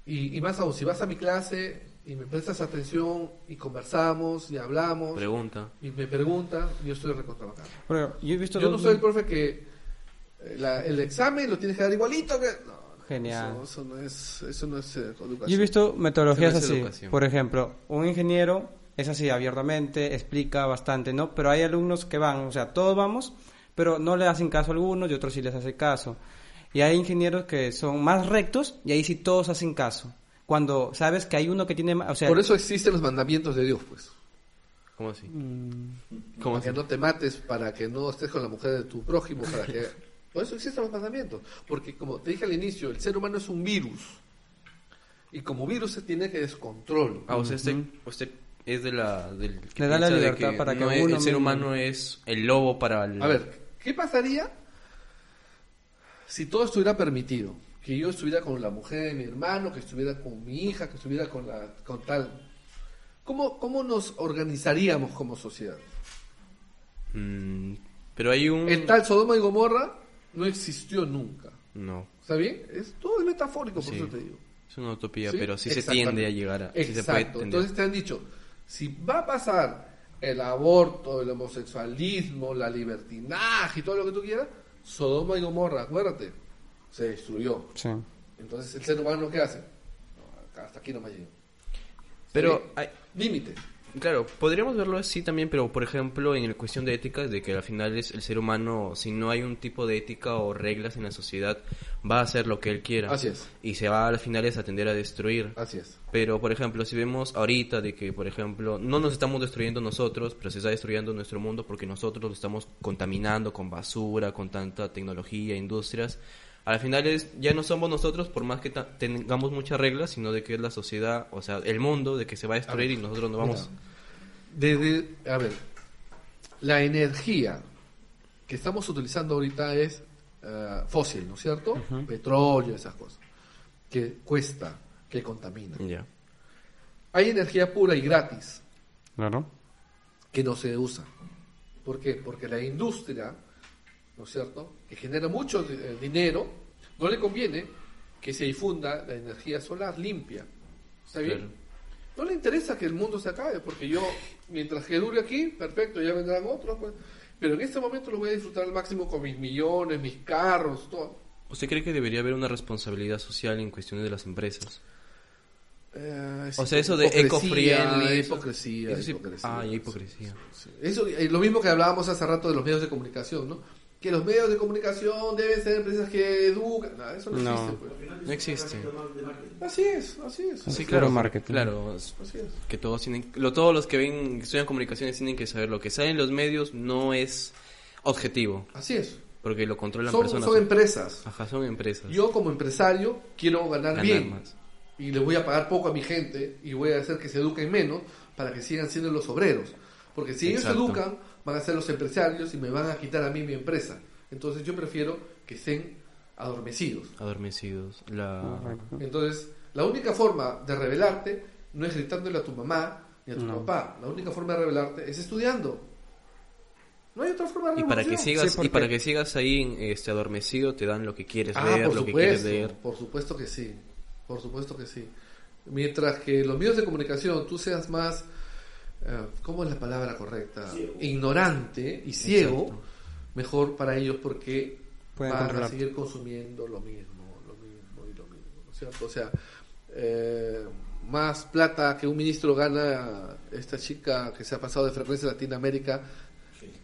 [SPEAKER 4] Y, y más aún, si vas a mi clase y me prestas atención y conversamos y hablamos
[SPEAKER 3] Pregunta.
[SPEAKER 4] y me preguntan, yo estoy recontra bacán.
[SPEAKER 2] Pero yo he visto
[SPEAKER 4] Yo no soy el profe que eh, la- el examen lo tienes que dar igualito que... No,
[SPEAKER 2] Genial.
[SPEAKER 4] Eso, eso no es, eso no es eh, educación.
[SPEAKER 2] Yo he visto metodologías
[SPEAKER 3] no
[SPEAKER 2] así.
[SPEAKER 3] educación.
[SPEAKER 2] Por ejemplo, un ingeniero es así abiertamente, explica bastante, ¿no? Pero hay alumnos que van, o sea, todos vamos, pero no le hacen caso a algunos y otros sí les hacen caso. Y hay ingenieros que son más rectos y ahí sí todos hacen caso. Cuando sabes que hay uno que tiene, ma- o sea,
[SPEAKER 4] Por eso existen los mandamientos de Dios, pues.
[SPEAKER 3] ¿Cómo así?
[SPEAKER 2] mm,
[SPEAKER 3] ¿Cómo
[SPEAKER 4] para que
[SPEAKER 3] así?
[SPEAKER 4] no te mates, para que no estés con la mujer de tu prójimo, para que... Por eso existen los mandamientos. Porque, como te dije al inicio, el ser humano es un virus. Y como virus se tiene que descontrol.
[SPEAKER 3] Ah, o sea, usted, usted es de la... Del que
[SPEAKER 2] Le da la libertad para que
[SPEAKER 3] no es-
[SPEAKER 2] uno
[SPEAKER 3] El ser
[SPEAKER 2] mismo-
[SPEAKER 3] humano es el lobo para el...
[SPEAKER 4] A ver, ¿qué pasaría si todo estuviera permitido? Que yo estuviera con la mujer de mi hermano, que estuviera con mi hija, que estuviera con la con tal. ¿Cómo, cómo nos organizaríamos como sociedad?
[SPEAKER 3] Mm, pero hay un...
[SPEAKER 4] El tal Sodoma y Gomorra no existió nunca.
[SPEAKER 3] No,
[SPEAKER 4] ¿Está bien? Es todo es metafórico, por
[SPEAKER 3] Sí.
[SPEAKER 4] eso te digo.
[SPEAKER 3] es una utopía,
[SPEAKER 4] ¿Sí?
[SPEAKER 3] pero sí se tiende a llegar a... sí se puede
[SPEAKER 4] Exacto. Entonces te han dicho, si va a pasar el aborto, el homosexualismo, la libertinaje y todo lo que tú quieras, Sodoma y Gomorra, acuérdate, se destruyó.
[SPEAKER 2] sí.
[SPEAKER 4] Entonces el ser humano ¿qué hace? No, hasta aquí no me llego.
[SPEAKER 3] Pero
[SPEAKER 4] Sí.
[SPEAKER 3] hay,
[SPEAKER 4] Límite.
[SPEAKER 3] Claro, podríamos verlo así también, pero por ejemplo en la cuestión de ética, de que al final es el ser humano, si no hay un tipo de ética o reglas en la sociedad, va a hacer lo que él quiera.
[SPEAKER 4] Así es.
[SPEAKER 3] Y se va al final es a tender a destruir.
[SPEAKER 4] Así es.
[SPEAKER 3] Pero, por ejemplo, si vemos ahorita de que, por ejemplo, no nos estamos destruyendo nosotros, pero se está destruyendo nuestro mundo porque nosotros lo estamos contaminando con basura, con tanta tecnología, industrias. Al final es, ya no somos nosotros, por más que tengamos muchas reglas, sino de que es la sociedad, o sea, el mundo, de que se va a destruir y nosotros no vamos...
[SPEAKER 4] Desde, a ver, la energía que estamos utilizando ahorita es eh, fósil, ¿no es cierto? Petróleo, esas cosas. Que cuesta, que contamina.
[SPEAKER 3] Ya.
[SPEAKER 4] Hay energía pura y gratis
[SPEAKER 2] Claro.
[SPEAKER 4] que no se usa. ¿Por qué? Porque la industria, ¿no es cierto?, que genera mucho eh, dinero, no le conviene que se difunda la energía solar limpia. ¿Está bien?
[SPEAKER 3] Claro.
[SPEAKER 4] No le interesa que el mundo se acabe, porque yo, mientras que dure aquí, perfecto, ya vendrán otros. pues. Pero en este momento lo voy a disfrutar al máximo con mis millones, mis carros, todo.
[SPEAKER 3] ¿Usted cree que debería haber una responsabilidad social en cuestiones de las empresas?
[SPEAKER 4] Eh,
[SPEAKER 3] O sea, eso de
[SPEAKER 4] hipocresía,
[SPEAKER 3] eco-friendly,
[SPEAKER 4] Hipocresía.
[SPEAKER 3] eso sí-
[SPEAKER 4] hipocresía.
[SPEAKER 3] ah, y hipocresía.
[SPEAKER 4] Sí. Eso, eh, lo mismo que hablábamos hace rato de los medios de comunicación, ¿no? Que los medios de comunicación deben ser empresas que educan. No, eso no,
[SPEAKER 2] No.
[SPEAKER 4] existe. pues.
[SPEAKER 3] No existe.
[SPEAKER 4] Así es, así es.
[SPEAKER 3] Sí,
[SPEAKER 2] puro
[SPEAKER 3] claro,
[SPEAKER 2] marketing.
[SPEAKER 3] claro, es-
[SPEAKER 4] Así es.
[SPEAKER 3] que todos tienen, lo, todos los que ven, que estudian comunicaciones tienen que saber lo que sale en los medios no es objetivo,
[SPEAKER 4] Así es.
[SPEAKER 3] porque lo controlan
[SPEAKER 4] Son,
[SPEAKER 3] personas.
[SPEAKER 4] son empresas.
[SPEAKER 3] Ajá, son empresas.
[SPEAKER 4] Yo como empresario quiero ganar,
[SPEAKER 3] Ganar
[SPEAKER 4] bien
[SPEAKER 3] más.
[SPEAKER 4] y le voy a pagar poco a mi gente y voy a hacer que se eduquen menos para que sigan siendo los obreros. Porque si ellos se educan, van a ser los empresarios y me van a quitar a mí mi empresa. Entonces yo prefiero que estén adormecidos.
[SPEAKER 3] Adormecidos. La...
[SPEAKER 4] Entonces, la única forma de revelarte no es gritándole a tu mamá ni a tu
[SPEAKER 2] No.
[SPEAKER 4] papá. La única forma de revelarte es estudiando. No hay otra forma de
[SPEAKER 3] Y para que sigas
[SPEAKER 2] Sí, porque-
[SPEAKER 3] y para que sigas ahí este adormecido te dan lo que quieres
[SPEAKER 4] Ah,
[SPEAKER 3] ver,
[SPEAKER 4] por
[SPEAKER 3] lo que quieres
[SPEAKER 4] supuesto,
[SPEAKER 3] leer.
[SPEAKER 4] por supuesto que sí, por supuesto que sí. Mientras que los medios de comunicación tú seas más, ¿cómo es la palabra correcta? Ignorante y ciego,
[SPEAKER 3] Exacto.
[SPEAKER 4] mejor para ellos porque
[SPEAKER 2] Pueden
[SPEAKER 4] van a seguir consumiendo lo mismo, lo mismo y lo mismo, ¿no es cierto? O sea, eh, más plata que un ministro gana esta chica que se ha pasado de frecuencia en Latinoamérica,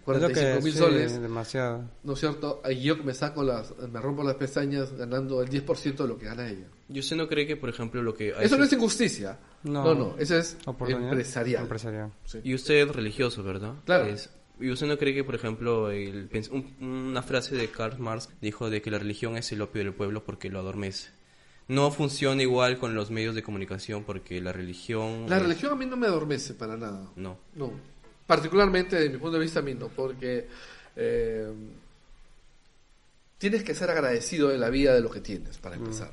[SPEAKER 4] 45
[SPEAKER 2] que
[SPEAKER 4] mil
[SPEAKER 2] sí,
[SPEAKER 4] soles.
[SPEAKER 2] demasiado.
[SPEAKER 4] ¿no es cierto? Y yo que me saco las, me rompo las pestañas ganando el 10% de lo que gana ella.
[SPEAKER 3] ¿Y usted no cree que, por ejemplo, lo que...
[SPEAKER 4] Eso no es injusticia.
[SPEAKER 2] No.
[SPEAKER 4] No, no, eso es empresarial.
[SPEAKER 2] Empresarial.
[SPEAKER 4] Sí.
[SPEAKER 3] Y usted es religioso, ¿verdad?
[SPEAKER 4] Claro.
[SPEAKER 3] Es- ¿Y usted no cree que, por ejemplo, el un- una frase de Karl Marx dijo de que la religión es el opio del pueblo porque lo adormece? No funciona igual con los medios de comunicación porque la religión...
[SPEAKER 4] La
[SPEAKER 3] es-
[SPEAKER 4] religión a mí no me adormece para nada.
[SPEAKER 3] No.
[SPEAKER 4] No. Particularmente, desde mi punto de vista, a mí no, porque eh, tienes que ser agradecido de la vida de lo que tienes, para empezar.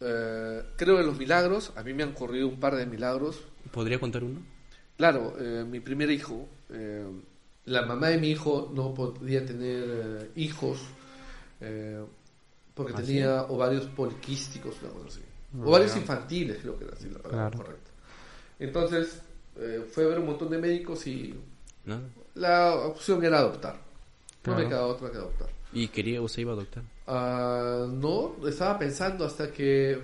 [SPEAKER 4] Eh, creo en los milagros, a mí me han ocurrido un par de milagros.
[SPEAKER 3] ¿Podría contar uno?
[SPEAKER 4] Claro, eh, mi primer hijo, la mamá de mi hijo no podía tener hijos porque
[SPEAKER 3] ¿Ah,
[SPEAKER 4] tenía ovarios poliquísticos, una cosa así. Ovarios infantiles, creo que era así la palabra
[SPEAKER 2] Claro.
[SPEAKER 4] correcta. Entonces, eh, fue a ver un montón de médicos y
[SPEAKER 3] ¿No?
[SPEAKER 4] la opción era adoptar. No me
[SPEAKER 2] Claro.
[SPEAKER 4] quedaba otra que adoptar.
[SPEAKER 3] ¿Y quería usted iba a adoptar?
[SPEAKER 4] Ah, no, estaba pensando hasta que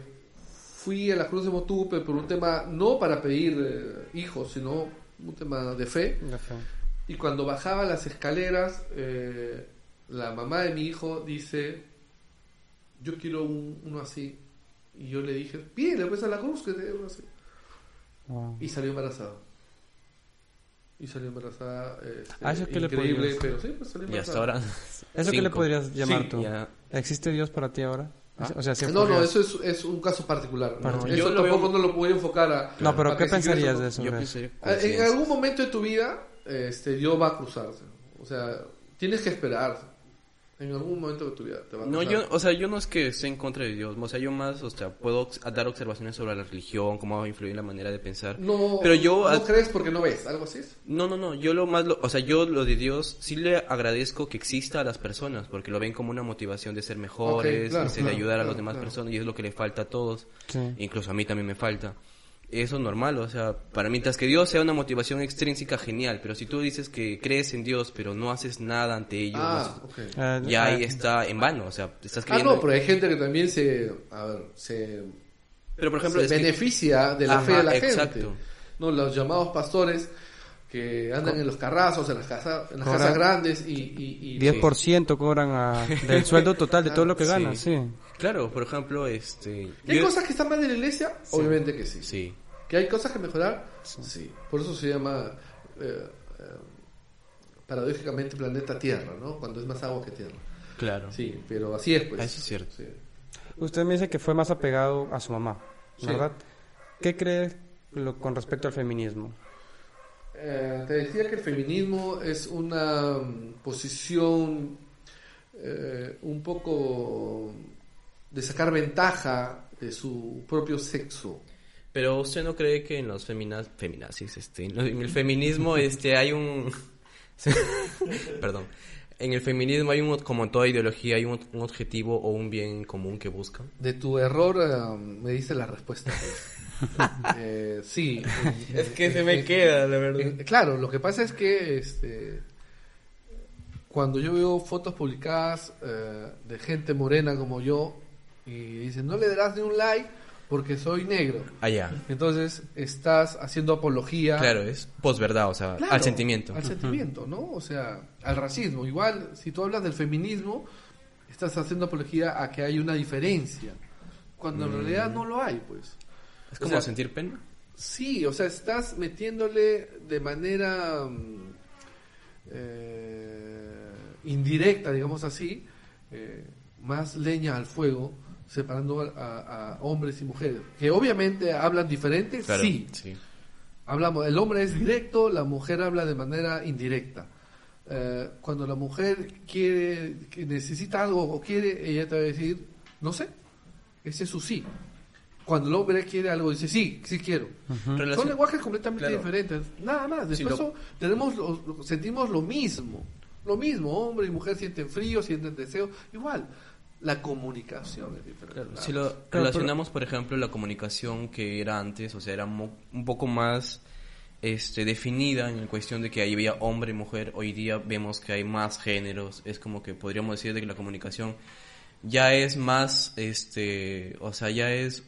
[SPEAKER 4] fui a la Cruz de Motupe por un tema, no para pedir eh, hijos, sino un tema de fe. Y cuando bajaba las escaleras, eh, la mamá de mi hijo dice, yo quiero un- uno así. Y yo le dije, pídele pues a la cruz que te dé uno así.
[SPEAKER 2] Wow.
[SPEAKER 4] Y salió embarazada. Y salió embarazada. este,
[SPEAKER 2] Ah, ¿eso qué le
[SPEAKER 4] increíble,
[SPEAKER 2] podrías-
[SPEAKER 4] pero sí, pues salió
[SPEAKER 3] Y hasta
[SPEAKER 4] embarazada.
[SPEAKER 3] ahora...
[SPEAKER 2] ¿Eso qué le podrías llamar
[SPEAKER 4] Sí,
[SPEAKER 2] tú?
[SPEAKER 3] ya.
[SPEAKER 2] ¿Existe Dios para ti ahora? O sea, si
[SPEAKER 4] No, no,
[SPEAKER 2] podrías-
[SPEAKER 4] eso es, es un caso particular. ¿no? Eso
[SPEAKER 3] Yo lo
[SPEAKER 4] tampoco
[SPEAKER 3] veo-
[SPEAKER 4] no lo puedo enfocar a...
[SPEAKER 2] No, pero
[SPEAKER 4] a
[SPEAKER 2] ¿qué
[SPEAKER 4] que
[SPEAKER 2] pensarías
[SPEAKER 4] quieres-
[SPEAKER 2] de eso?
[SPEAKER 3] Yo
[SPEAKER 4] Ah, En algún momento de tu vida, este, Dios va a cruzarse. O sea, tienes que esperar. En algún momento de tu vida te va a
[SPEAKER 3] No, yo, o sea, yo no es que esté en contra de Dios, o sea, yo más, o sea, puedo dar observaciones sobre la religión, cómo va a influir en la manera de pensar.
[SPEAKER 4] No,
[SPEAKER 3] pero yo,
[SPEAKER 4] no crees porque no ves, algo así es.
[SPEAKER 3] no, no, no, yo lo más, lo- o sea, yo lo de Dios sí le agradezco que exista a las personas, porque lo ven como una motivación de ser mejores,
[SPEAKER 4] Ok, claro,
[SPEAKER 3] este, de
[SPEAKER 4] claro,
[SPEAKER 3] ayudar a las demás
[SPEAKER 4] claro.
[SPEAKER 3] personas, y es lo que le falta a todos,
[SPEAKER 2] Sí.
[SPEAKER 3] incluso a mí también me falta. Eso es normal, o sea, para mientras que Dios sea una motivación extrínseca, genial, pero si tú dices que crees en Dios, pero no haces nada ante ello,
[SPEAKER 4] Ah,
[SPEAKER 3] no
[SPEAKER 4] ok.
[SPEAKER 2] Ah,
[SPEAKER 3] ya
[SPEAKER 2] ah,
[SPEAKER 3] ahí está en vano, o sea, estás
[SPEAKER 4] Ah,
[SPEAKER 3] creyendo...
[SPEAKER 4] no, pero hay gente que también se, a ver, se,
[SPEAKER 3] Pero por ejemplo,
[SPEAKER 4] se
[SPEAKER 3] que-
[SPEAKER 4] beneficia de la
[SPEAKER 3] Ajá,
[SPEAKER 4] fe de la
[SPEAKER 3] exacto.
[SPEAKER 4] gente. No, los llamados pastores que andan en los carrazos, en las, casas en las casas grandes y... y, y-
[SPEAKER 2] 10% cobran a- del sueldo total de todo lo que ganan, sí.
[SPEAKER 3] Claro, por ejemplo, este...
[SPEAKER 4] ¿Que ¿Hay
[SPEAKER 3] yo-
[SPEAKER 4] cosas que están mal en la iglesia? Obviamente que sí.
[SPEAKER 3] Sí.
[SPEAKER 4] ¿Que hay cosas que mejorar? Sí. Por eso se llama, eh, eh, paradójicamente, planeta Tierra, ¿no? Cuando es más agua que tierra.
[SPEAKER 3] Claro.
[SPEAKER 4] Sí, pero así es, pues.
[SPEAKER 3] Ah, Eso es cierto.
[SPEAKER 4] Sí.
[SPEAKER 2] Usted me dice que fue más apegado a su mamá,
[SPEAKER 4] Sí.
[SPEAKER 2] ¿verdad? ¿Qué cree lo- con respecto al feminismo?
[SPEAKER 4] Eh, te decía que el feminismo es una mm, posición eh, un poco de sacar ventaja de su propio sexo.
[SPEAKER 3] Pero usted no cree que en los feminaz... feminazis, este, en el feminismo, este, hay un... Perdón. En el feminismo hay un, como en toda ideología, hay un, un objetivo o un bien común que buscan.
[SPEAKER 4] De tu error eh, me dice la respuesta. pues. Eh, sí.
[SPEAKER 3] Es que se me queda, la verdad.
[SPEAKER 4] Eh, claro, lo que pasa es que este, cuando yo veo fotos publicadas eh, de gente morena como yo y dicen no le darás ni un like porque soy negro,
[SPEAKER 3] Allá.
[SPEAKER 4] entonces estás haciendo apología
[SPEAKER 3] Claro, es posverdad, o sea,
[SPEAKER 4] Claro,
[SPEAKER 3] al sentimiento.
[SPEAKER 4] al sentimiento, ¿no? O sea, al racismo. Igual, si tú hablas del feminismo, estás haciendo apología a que hay una diferencia, cuando en realidad no lo hay, pues.
[SPEAKER 3] Es
[SPEAKER 4] o
[SPEAKER 3] como
[SPEAKER 4] sea,
[SPEAKER 3] sentir pena.
[SPEAKER 4] Sí, o sea, estás metiéndole de manera mm, eh, indirecta, digamos así, eh, más leña al fuego, separando a, a- a hombres y mujeres, que obviamente hablan diferente,
[SPEAKER 3] Claro,
[SPEAKER 4] sí.
[SPEAKER 3] sí.
[SPEAKER 4] Hablamos, el hombre es directo, la mujer habla de manera indirecta. Eh, cuando la mujer quiere, que necesita algo o quiere, ella te va a decir, no sé, ese es su sí. Cuando el hombre quiere algo, dice, sí, sí quiero. Son lenguajes completamente
[SPEAKER 3] Claro.
[SPEAKER 4] diferentes. Nada más. Después
[SPEAKER 3] lo-
[SPEAKER 4] tenemos lo- lo- sentimos lo mismo. Lo mismo. Hombre y mujer sienten frío, sienten deseo. Igual. La comunicación es diferente.
[SPEAKER 3] Claro, si lo relacionamos, por ejemplo, la comunicación que era antes, o sea, era mo- un poco más este, definida en cuestión de que ahí había hombre y mujer, hoy día vemos que hay más géneros, es como que podríamos decir de que la comunicación ya es más, este, o sea, ya es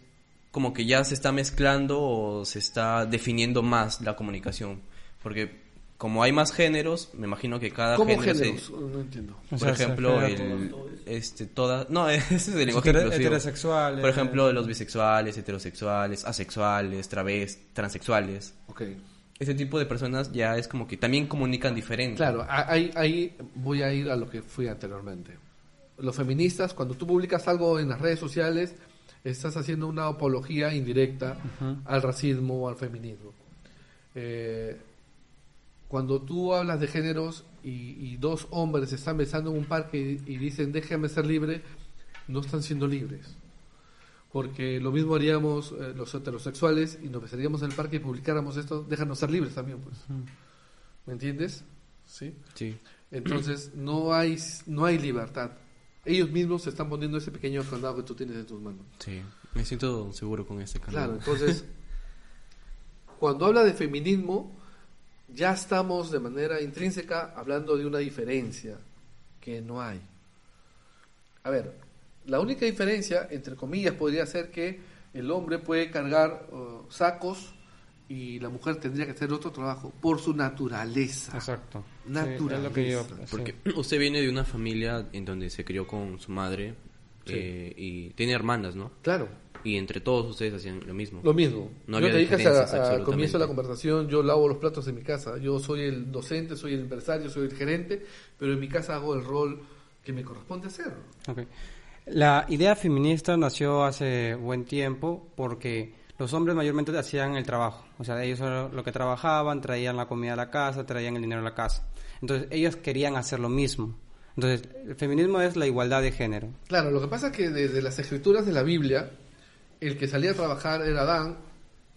[SPEAKER 3] como que ya se está mezclando o se está definiendo más la comunicación, porque como hay más géneros, me imagino que cada
[SPEAKER 4] ¿Cómo
[SPEAKER 3] género se-
[SPEAKER 4] géneros? No entiendo.
[SPEAKER 2] O
[SPEAKER 3] por
[SPEAKER 2] sea, se
[SPEAKER 3] ejemplo, el, este, toda, no, ese es el lenguaje
[SPEAKER 2] Heter-
[SPEAKER 3] inclusivo.
[SPEAKER 2] heterosexuales,
[SPEAKER 3] Por ejemplo,
[SPEAKER 2] eh.
[SPEAKER 3] los bisexuales, heterosexuales, asexuales, través, transexuales.
[SPEAKER 4] Ok.
[SPEAKER 3] Ese tipo de personas ya es como que también comunican diferente.
[SPEAKER 4] Claro, ahí, ahí voy a ir a lo que fui anteriormente. Los feministas, cuando tú publicas algo en las redes sociales, estás haciendo una apología indirecta al racismo o al feminismo. Eh, cuando tú hablas de géneros y, y dos hombres se están besando en un parque y, y dicen déjame ser libre, no están siendo libres. Porque lo mismo haríamos eh, los heterosexuales y nos besaríamos en el parque y publicáramos esto, déjanos ser libres también, pues. ¿Me entiendes? Sí.
[SPEAKER 3] Sí.
[SPEAKER 4] Entonces no hay no hay libertad. Ellos mismos se están poniendo ese pequeño candado que tú tienes en tus manos.
[SPEAKER 3] Sí. Me siento seguro con este canal.
[SPEAKER 4] Claro, entonces cuando habla de feminismo ya estamos de manera intrínseca hablando de una diferencia que no hay. A ver, la única diferencia, entre comillas, podría ser que el hombre puede cargar uh, sacos y la mujer tendría que hacer otro trabajo por su naturaleza.
[SPEAKER 2] Exacto. Sí,
[SPEAKER 4] Naturaleza.
[SPEAKER 2] es lo que yo- sí.
[SPEAKER 3] Porque usted viene de una familia en donde se crió con su madre
[SPEAKER 4] Sí.
[SPEAKER 3] eh, y tiene hermanas, ¿no?
[SPEAKER 4] Claro,
[SPEAKER 3] Y entre todos ustedes hacían lo mismo.
[SPEAKER 4] Lo mismo.
[SPEAKER 3] No
[SPEAKER 4] yo
[SPEAKER 3] había
[SPEAKER 4] te a- al comienzo de la conversación, yo lavo los platos en mi casa. Yo soy el docente, soy el empresario, soy el gerente, pero en mi casa hago el rol que me corresponde hacer.
[SPEAKER 2] Ok. La idea feminista nació hace buen tiempo porque los hombres mayormente hacían el trabajo. O sea, ellos eran lo que trabajaban, traían la comida a la casa, traían el dinero a la casa. Entonces, ellos querían hacer lo mismo. Entonces, el feminismo es la igualdad de género.
[SPEAKER 4] Claro, lo que pasa es que desde las escrituras de la Biblia, el que salía a trabajar era Adán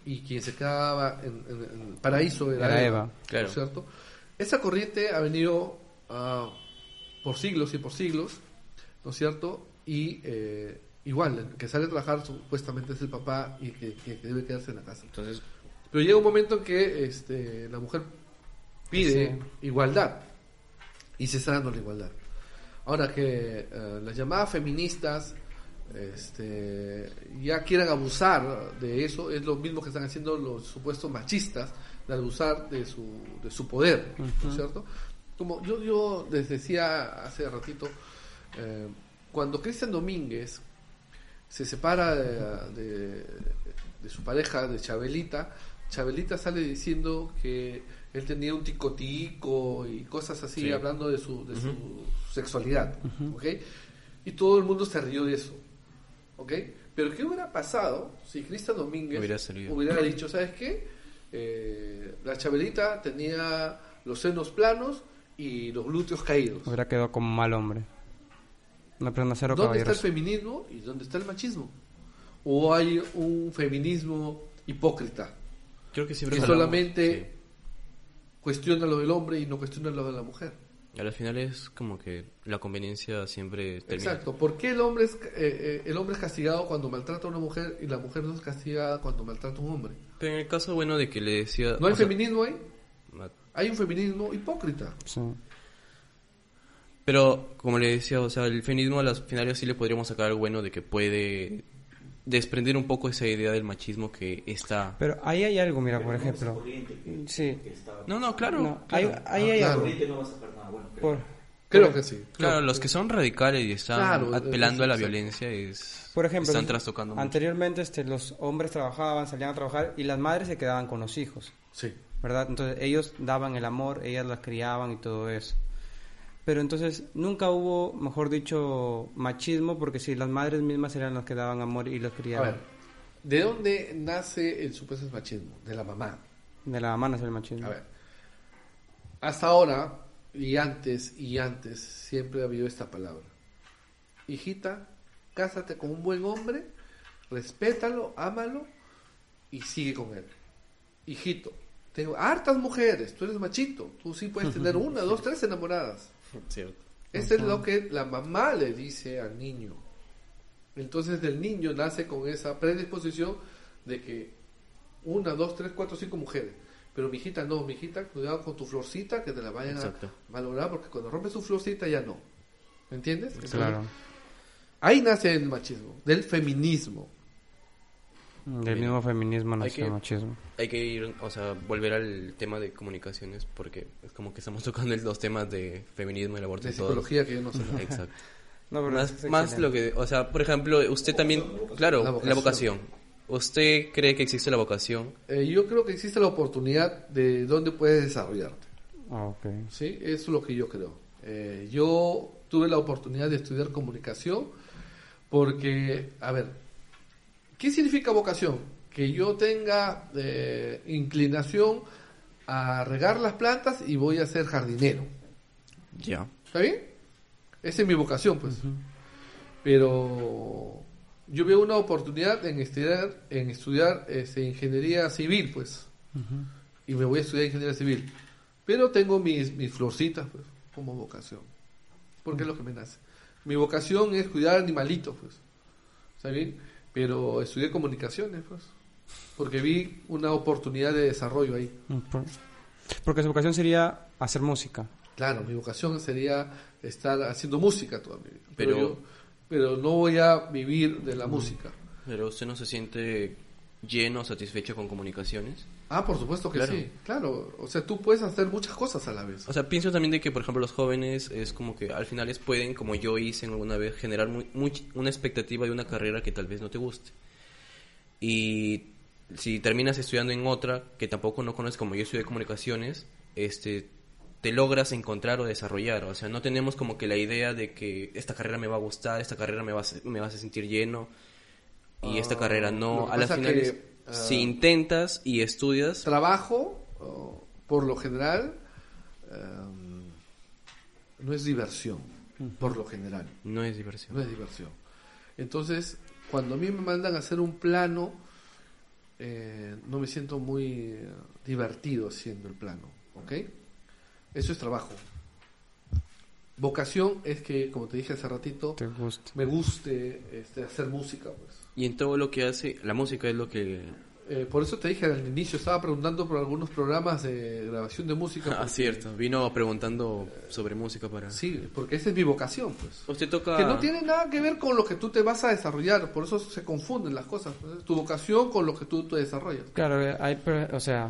[SPEAKER 4] y quien se quedaba en, en- en el paraíso era,
[SPEAKER 2] Era
[SPEAKER 4] Eva.
[SPEAKER 2] Eva.
[SPEAKER 4] ¿no es
[SPEAKER 3] Claro.
[SPEAKER 4] cierto? Esa corriente ha venido ah, por siglos y por siglos, ¿no es cierto? Y eh, igual, el que sale a trabajar supuestamente es el papá y que, que- que debe quedarse en la casa.
[SPEAKER 3] Entonces,
[SPEAKER 4] Pero llega un momento en que este, la mujer pide
[SPEAKER 2] Sí.
[SPEAKER 4] igualdad y se está dando la igualdad. Ahora que eh, las llamadas feministas este, ya quieran abusar de eso, es lo mismo que están haciendo los supuestos machistas de abusar de su, de su poder, ¿no es cierto? Como yo, yo les decía hace ratito, eh, cuando Cristian Domínguez se separa de, de- de su pareja, de Chabelita, Chabelita sale diciendo que él tenía un ticotico y cosas así,
[SPEAKER 3] Sí.
[SPEAKER 4] hablando de su, de su sexualidad, ¿ok? Y todo el mundo se rió de eso, ¿ok? Pero ¿qué hubiera pasado si Cristian Domínguez
[SPEAKER 3] hubiera
[SPEAKER 4] dicho, ¿sabes qué? Eh, la Chabelita tenía los senos planos y los glúteos caídos.
[SPEAKER 2] Hubiera quedado como mal hombre. Una persona cero
[SPEAKER 4] ¿Dónde está el feminismo y dónde está el machismo? ¿O hay un feminismo hipócrita
[SPEAKER 3] creo que siempre
[SPEAKER 4] que solamente cuestiona lo del hombre y no cuestiona lo de la mujer?
[SPEAKER 3] sí. Al final es como que la conveniencia siempre termina.
[SPEAKER 4] Exacto. ¿Por qué el hombre, es, eh, eh, el hombre es castigado cuando maltrata a una mujer y la mujer no es castigada cuando maltrata a un hombre?
[SPEAKER 3] Pero en el caso bueno de que le decía...
[SPEAKER 4] ¿No hay
[SPEAKER 3] o sea,
[SPEAKER 4] feminismo ahí? Hay un feminismo hipócrita.
[SPEAKER 2] Sí.
[SPEAKER 3] Pero, como le decía, o sea, el feminismo a las finales sí le podríamos sacar algo bueno de que puede desprender un poco esa idea del machismo que está...
[SPEAKER 2] Pero ahí hay algo, mira, por ejemplo. Sí.
[SPEAKER 3] No, no, claro.
[SPEAKER 2] No,
[SPEAKER 3] claro.
[SPEAKER 2] ahí, ahí hay
[SPEAKER 4] claro.
[SPEAKER 2] algo. Por,
[SPEAKER 4] Creo que sí.
[SPEAKER 3] Claro, los que son radicales y están
[SPEAKER 4] Claro,
[SPEAKER 3] apelando a la violencia es...
[SPEAKER 2] por ejemplo,
[SPEAKER 3] Están trastocando mucho.
[SPEAKER 2] anteriormente este, los hombres trabajaban, salían a trabajar y las madres se quedaban con los hijos.
[SPEAKER 4] Sí.
[SPEAKER 2] ¿verdad? Entonces ellos daban el amor, ellas las criaban y todo eso. Pero entonces nunca hubo, mejor dicho, machismo, porque si las madres mismas eran las que daban amor y las
[SPEAKER 4] A
[SPEAKER 2] criaban.
[SPEAKER 4] ver, ¿de dónde nace el supuesto machismo? De la mamá.
[SPEAKER 2] De la mamá nace el machismo.
[SPEAKER 4] A ver, hasta ahora, y antes, y antes, siempre ha habido esta palabra. Hijita, cásate con un buen hombre respétalo, ámalo y sigue con él. Hijito, tengo hartas mujeres, tú eres machito, tú sí puedes tener una, dos, tres enamoradas.
[SPEAKER 3] Cierto.
[SPEAKER 4] Eso es lo que la mamá le dice al niño. Entonces el niño nace con esa predisposición de que una, dos, tres, cuatro, cinco mujeres. Pero mi hijita no, mi hijita, cuidado con tu florcita que te la vayan
[SPEAKER 3] Exacto.
[SPEAKER 4] a valorar porque cuando rompes tu florcita ya no. ¿Me entiendes? Entonces,
[SPEAKER 2] Claro.
[SPEAKER 4] Ahí nace el machismo, del feminismo.
[SPEAKER 2] Del mismo feminismo
[SPEAKER 3] Hay
[SPEAKER 2] nació
[SPEAKER 3] que-
[SPEAKER 2] el machismo.
[SPEAKER 3] Hay que ir, o sea, volver al tema de comunicaciones porque es como que estamos tocando los temas de feminismo y el aborto
[SPEAKER 4] De
[SPEAKER 3] y todo.
[SPEAKER 4] psicología que yo no sé.
[SPEAKER 3] Exacto.
[SPEAKER 2] No, pero
[SPEAKER 3] Más,
[SPEAKER 2] es
[SPEAKER 3] más lo que, o sea, por ejemplo, usted también, claro,
[SPEAKER 4] La
[SPEAKER 3] la
[SPEAKER 4] vocación.
[SPEAKER 3] vocación. ¿Usted cree que existe la vocación?
[SPEAKER 4] Eh, yo creo que existe la oportunidad de dónde puedes desarrollarte.
[SPEAKER 2] Ah, ok.
[SPEAKER 4] ¿sí? Eso es lo que yo creo. Eh, yo tuve la oportunidad de estudiar comunicación porque, a ver, ¿qué significa vocación? Que yo tenga eh, inclinación a regar las plantas y voy a ser jardinero.
[SPEAKER 3] Ya.
[SPEAKER 4] ¿Está bien? Esa es mi vocación, pues. Pero yo veo una oportunidad en estudiar, en estudiar este, ingeniería civil, pues. Y me voy a estudiar ingeniería civil. Pero tengo mis, mis florcitas, pues, como vocación. Porque es lo que me nace. Mi vocación es cuidar animalitos, pues. ¿Está bien? Pero estudié comunicaciones, pues. Porque vi una oportunidad de desarrollo ahí.
[SPEAKER 2] Mm, por- Porque su vocación sería hacer música.
[SPEAKER 4] Claro, mi vocación sería estar haciendo música toda mi vida. Pero,
[SPEAKER 3] Pero-
[SPEAKER 4] yo- pero no voy a vivir de la música.
[SPEAKER 3] Pero usted no se siente lleno, satisfecho con comunicaciones.
[SPEAKER 4] Ah, por supuesto que
[SPEAKER 3] Claro.
[SPEAKER 4] sí. Claro, o sea, tú puedes hacer muchas cosas a la vez.
[SPEAKER 3] O sea, pienso también de que, por ejemplo, los jóvenes es como que al final les pueden, como yo hice alguna vez, generar muy, much- una expectativa de una carrera que tal vez no te guste. Y si terminas estudiando en otra que tampoco no conoces, como yo estudié comunicaciones, este te logras encontrar o desarrollar. O sea, no tenemos como que la idea de que esta carrera me va a gustar, esta carrera me va a, me vas a sentir lleno y esta
[SPEAKER 4] Ah,
[SPEAKER 3] carrera
[SPEAKER 4] lo
[SPEAKER 3] no. A las finales,
[SPEAKER 4] que, ah,
[SPEAKER 3] si intentas y estudias,
[SPEAKER 4] Trabajo, oh, por lo general, em, no es diversión. Por lo general.
[SPEAKER 3] no es diversión.
[SPEAKER 4] No es diversión. Entonces, cuando a mí me mandan a hacer un plano, eh, no me siento muy eh, divertido haciendo el plano. ¿Ok? Eso es trabajo. Vocación es que, como te dije hace ratito,
[SPEAKER 2] ¿Te gusta?
[SPEAKER 4] me guste este, hacer música. pues.
[SPEAKER 3] Y en todo lo que hace, la música es lo que...
[SPEAKER 4] Eh, por eso te dije al inicio, estaba preguntando por algunos programas de grabación de música.
[SPEAKER 3] Ah,
[SPEAKER 4] porque-
[SPEAKER 3] cierto. Vino preguntando sobre música para...
[SPEAKER 4] Sí, porque esa es mi vocación, pues.
[SPEAKER 3] Usted toca...
[SPEAKER 4] Que no tiene nada que ver con lo que tú te vas a desarrollar, por eso se confunden las cosas. pues. Tu vocación con lo que tú te desarrollas.
[SPEAKER 2] Claro, eh, hay, o sea,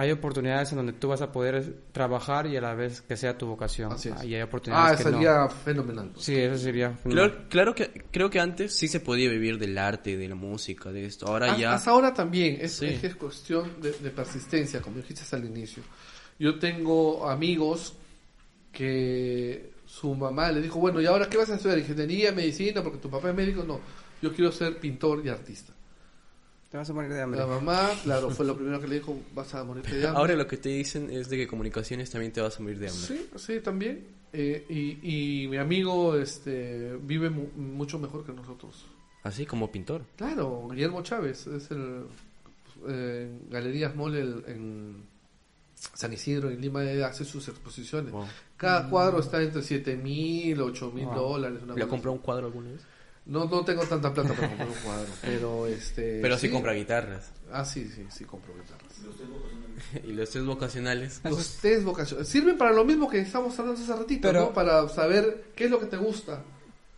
[SPEAKER 2] hay oportunidades en donde tú vas a poder trabajar y a la vez que sea tu vocación.
[SPEAKER 4] Así es.
[SPEAKER 2] Y hay
[SPEAKER 4] Ah,
[SPEAKER 2] que
[SPEAKER 4] sería
[SPEAKER 2] no.
[SPEAKER 4] fenomenal. pues.
[SPEAKER 2] Sí, eso sería.
[SPEAKER 3] Claro, claro que creo que antes sí se podía vivir del arte, de la música, de esto. Ahora ya...
[SPEAKER 4] Hasta ahora también, es,
[SPEAKER 3] Sí.
[SPEAKER 4] es que es cuestión de, de persistencia, como dijiste al inicio. Yo tengo amigos que su mamá le dijo, bueno, ¿y ahora qué vas a estudiar? ¿Ingeniería, medicina? Porque tu papá es médico. No, yo quiero ser pintor y artista.
[SPEAKER 2] Te vas a morir de hambre.
[SPEAKER 4] La mamá, claro, fue lo primero que le dijo, vas a morirte de hambre.
[SPEAKER 3] Ahora lo que te dicen es de que comunicaciones también te vas a morir de hambre.
[SPEAKER 4] Sí, sí, también. Eh, y, y mi amigo este, vive mu- mucho mejor que nosotros.
[SPEAKER 3] Así como pintor.
[SPEAKER 4] Claro, Guillermo Chávez es el eh, Galerías Mall el- en San Isidro, en Lima, hace sus exposiciones.
[SPEAKER 3] Wow.
[SPEAKER 4] Cada cuadro está entre 7 mil, 8 mil
[SPEAKER 2] Wow.
[SPEAKER 4] dólares. una
[SPEAKER 3] ¿Le comprado un cuadro alguna vez?
[SPEAKER 4] No, no tengo tanta plata para comprar un cuadro, pero este...
[SPEAKER 3] Pero sí, compra guitarras.
[SPEAKER 4] Ah, sí, sí, sí compro guitarras.
[SPEAKER 3] y los test vocacionales.
[SPEAKER 4] Los test vocacionales sirven para lo mismo que estamos hablando hace ratito,
[SPEAKER 2] Pero-
[SPEAKER 4] ¿no? Para saber qué es lo que te gusta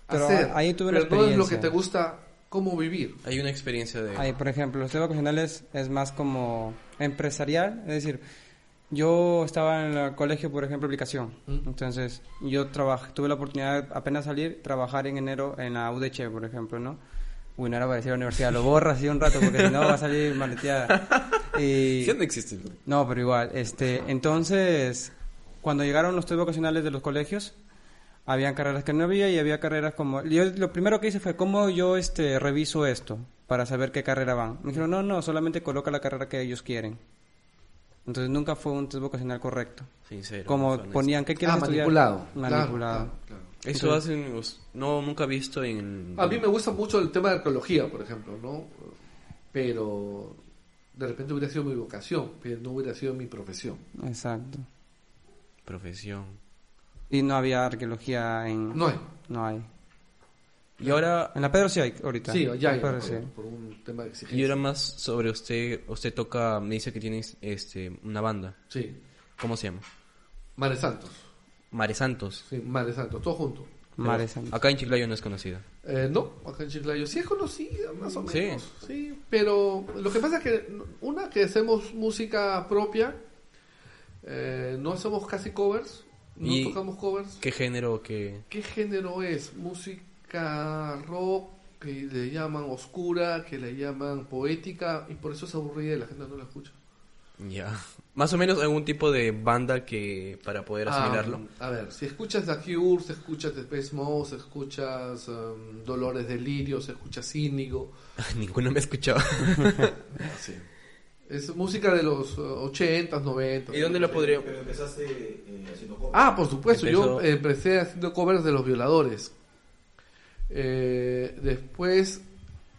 [SPEAKER 2] Pero
[SPEAKER 4] hacer.
[SPEAKER 2] ahí tuve una
[SPEAKER 4] pero no es lo que te gusta cómo vivir.
[SPEAKER 3] Hay una experiencia de...
[SPEAKER 2] Ahí, por ejemplo, los test vocacionales es más como empresarial, es decir, yo estaba en el colegio, por ejemplo, aplicación.
[SPEAKER 4] Mm.
[SPEAKER 2] Entonces, yo trabajé, tuve la oportunidad de apenas salir, trabajar en enero en la UDC, por ejemplo, ¿no? Uy, no era para decir la universidad, lo borras así un rato porque si no va a salir maleteada. Y,
[SPEAKER 3] ¿Qué no existe?
[SPEAKER 2] no, pero igual, este, entonces, cuando llegaron los test vocacionales de los colegios, habían carreras que no había y había carreras como, yo lo primero que hice fue, ¿cómo yo, este, reviso esto para saber qué carrera van? Me dijeron, no, no, solamente coloca la carrera que ellos quieren. Entonces nunca fue un test vocacional correcto.
[SPEAKER 3] Sincero.
[SPEAKER 2] Como ponían, ¿qué quieres
[SPEAKER 4] Ah,
[SPEAKER 2] estudiar?
[SPEAKER 4] manipulado.
[SPEAKER 2] Manipulado.
[SPEAKER 4] claro, claro.
[SPEAKER 3] Eso hacen... No, nunca he visto en...
[SPEAKER 4] A mí me gusta mucho el tema de arqueología, por ejemplo, ¿no? Pero de repente hubiera sido mi vocación, pero no hubiera sido mi profesión.
[SPEAKER 2] Exacto.
[SPEAKER 3] Profesión.
[SPEAKER 2] Y no había arqueología en...
[SPEAKER 4] No hay.
[SPEAKER 2] No hay.
[SPEAKER 3] Y ahora...
[SPEAKER 2] En la Pedro sí hay ahorita.
[SPEAKER 4] Sí, ya hay, por,
[SPEAKER 2] sí.
[SPEAKER 4] por un tema de exigencia.
[SPEAKER 3] Y ahora más sobre usted. Usted toca... Me dice que tiene este, una banda.
[SPEAKER 4] Sí.
[SPEAKER 3] ¿Cómo se llama?
[SPEAKER 4] Mares Santos.
[SPEAKER 3] Mare Santos.
[SPEAKER 4] Sí, Mares Santos, todo junto.
[SPEAKER 2] Mares Santos.
[SPEAKER 3] Acá en Chiclayo no es conocida.
[SPEAKER 4] Eh, no, acá en Chiclayo sí es conocida, más o
[SPEAKER 3] Sí.
[SPEAKER 4] menos. Sí. pero lo que pasa es que, una, que hacemos música propia, eh, no hacemos casi covers, no
[SPEAKER 3] Y-
[SPEAKER 4] tocamos covers.
[SPEAKER 3] ¿Qué género que...?
[SPEAKER 4] ¿Qué género es? Música rock, que le llaman oscura, que le llaman poética, y por eso es aburrida y la gente no la escucha.
[SPEAKER 3] Ya. Más o menos algún tipo de banda que... Para poder asimilarlo.
[SPEAKER 4] Ah, a ver, si escuchas The Cure, si escuchas The Space Mode, si escuchas um, Dolores Delirio, si escuchas Índigo,
[SPEAKER 3] Ninguno me ha escuchado.
[SPEAKER 4] Sí. Es música de los uh, 80, 90.
[SPEAKER 3] ¿Y dónde lo podría...?
[SPEAKER 5] Pero empezaste eh, haciendo covers.
[SPEAKER 4] Ah, por supuesto. Yo empecé haciendo covers de los violadores. Eh, después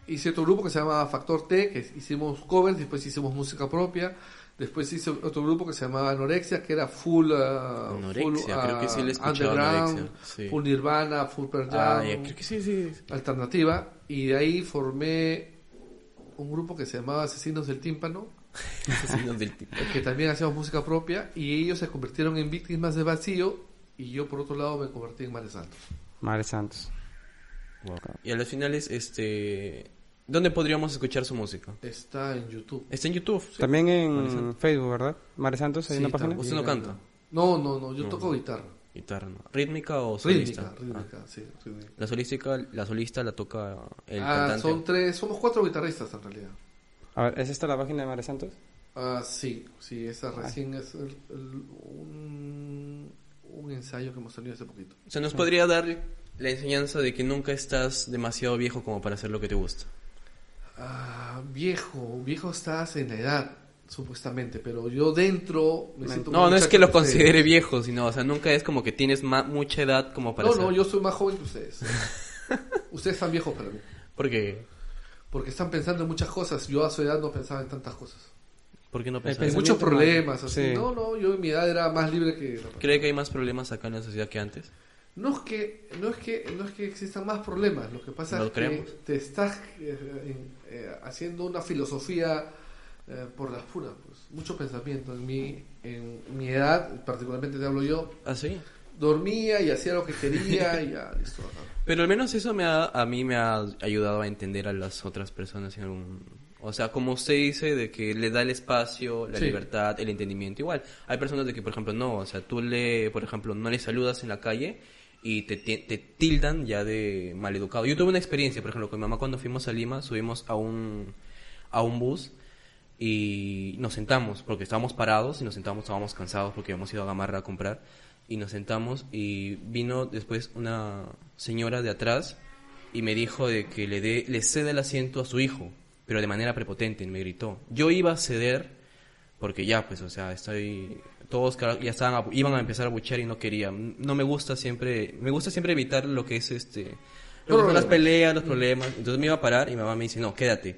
[SPEAKER 4] hice otro grupo que se llamaba Factor T, que hicimos covers, después hicimos música propia. Después hice otro grupo que se llamaba Anorexia, que era full, uh,
[SPEAKER 3] Anorexia,
[SPEAKER 4] full,
[SPEAKER 3] creo que sí le he
[SPEAKER 4] uh, underground,
[SPEAKER 3] sí.
[SPEAKER 4] full Nirvana, full Pearl
[SPEAKER 3] Ah,
[SPEAKER 4] Jam,
[SPEAKER 3] ya, creo que sí, sí.
[SPEAKER 4] alternativa. Y de ahí formé un grupo que se llamaba Asesinos del Tímpano,
[SPEAKER 3] Asesinos del tipo.
[SPEAKER 4] que también hacíamos música propia y ellos se convirtieron en víctimas de vacío y yo por otro lado me convertí en Mares Santos.
[SPEAKER 2] Mares Santos.
[SPEAKER 3] Y a los finales, este... ¿Dónde podríamos escuchar su música?
[SPEAKER 4] Está en YouTube.
[SPEAKER 3] Está en YouTube.
[SPEAKER 2] También
[SPEAKER 3] Mares
[SPEAKER 2] en. Facebook, ¿verdad? Mares Santos, hay
[SPEAKER 4] Sí,
[SPEAKER 2] una página.
[SPEAKER 4] también.
[SPEAKER 3] ¿Usted no canta?
[SPEAKER 4] No, no, no, yo
[SPEAKER 3] No.
[SPEAKER 4] toco guitarra.
[SPEAKER 3] Guitarra, ¿no? ¿Rítmica o solista?
[SPEAKER 4] Rítmica,
[SPEAKER 3] Ah.
[SPEAKER 4] rítmica, sí, rítmica.
[SPEAKER 3] La solística, la solista la toca el
[SPEAKER 4] Ah,
[SPEAKER 3] cantante.
[SPEAKER 4] son tres, somos cuatro guitarristas en realidad.
[SPEAKER 2] A ver, ¿es esta la página de Mares Santos?
[SPEAKER 4] Ah, sí, sí, esa recién es el- el- un, un ensayo que hemos tenido hace poquito.
[SPEAKER 3] O sea, nos podría dar la enseñanza de que nunca estás demasiado viejo como para hacer lo que te gusta.
[SPEAKER 4] Ah, viejo, viejo estás en la edad, supuestamente, pero yo dentro me siento
[SPEAKER 3] No, no es
[SPEAKER 4] muchacho
[SPEAKER 3] que lo
[SPEAKER 4] ustedes.
[SPEAKER 3] considere viejo, sino, o sea, nunca es como que tienes ma- mucha edad como para
[SPEAKER 4] No, no, yo soy más joven que ustedes. ustedes están viejos para mí.
[SPEAKER 3] Porque,
[SPEAKER 4] Porque están pensando en muchas cosas. Yo a su edad no pensaba en tantas cosas.
[SPEAKER 3] ¿por qué no
[SPEAKER 2] El
[SPEAKER 3] pensar?
[SPEAKER 4] Hay muchos problemas. Así.
[SPEAKER 2] Sí.
[SPEAKER 4] No, no, yo en mi edad era más libre que...
[SPEAKER 3] ¿Cree que hay más problemas acá en la sociedad que antes?
[SPEAKER 4] No es que, no es que, no es que existan más problemas. Lo que pasa es
[SPEAKER 3] creemos.
[SPEAKER 4] que te estás eh, eh, haciendo una filosofía eh, por las puras. Pues. Mucho pensamiento. En mi, en mi edad, particularmente te hablo yo,
[SPEAKER 3] ¿Ah, sí?
[SPEAKER 4] dormía y hacía lo que quería y ya, listo.
[SPEAKER 3] Pero al menos eso me ha, a mí me ha ayudado a entender a las otras personas en algún... O sea, como usted dice, de que le da el espacio, la
[SPEAKER 4] Sí.
[SPEAKER 3] libertad, el entendimiento. Igual, hay personas de que, por ejemplo, no, o sea, tú le, por ejemplo, no le saludas en la calle y te, te, tildan ya de maleducado. Yo tuve una experiencia, por ejemplo, con mi mamá cuando fuimos a Lima, subimos a un, a un bus y nos sentamos, porque estábamos parados y nos sentamos, estábamos cansados porque habíamos ido a Gamarra a comprar y nos sentamos y vino después una señora de atrás y me dijo de que le dé le ceda el asiento a su hijo, pero de manera prepotente, y me gritó. Yo iba a ceder porque ya pues, o sea, estoy todos ya estaban a- iban a empezar a buchear y no quería. No me gusta siempre me gusta siempre evitar lo que es este lo que son las peleas, los problemas. Entonces me iba a parar y mi mamá me dice, "No, quédate."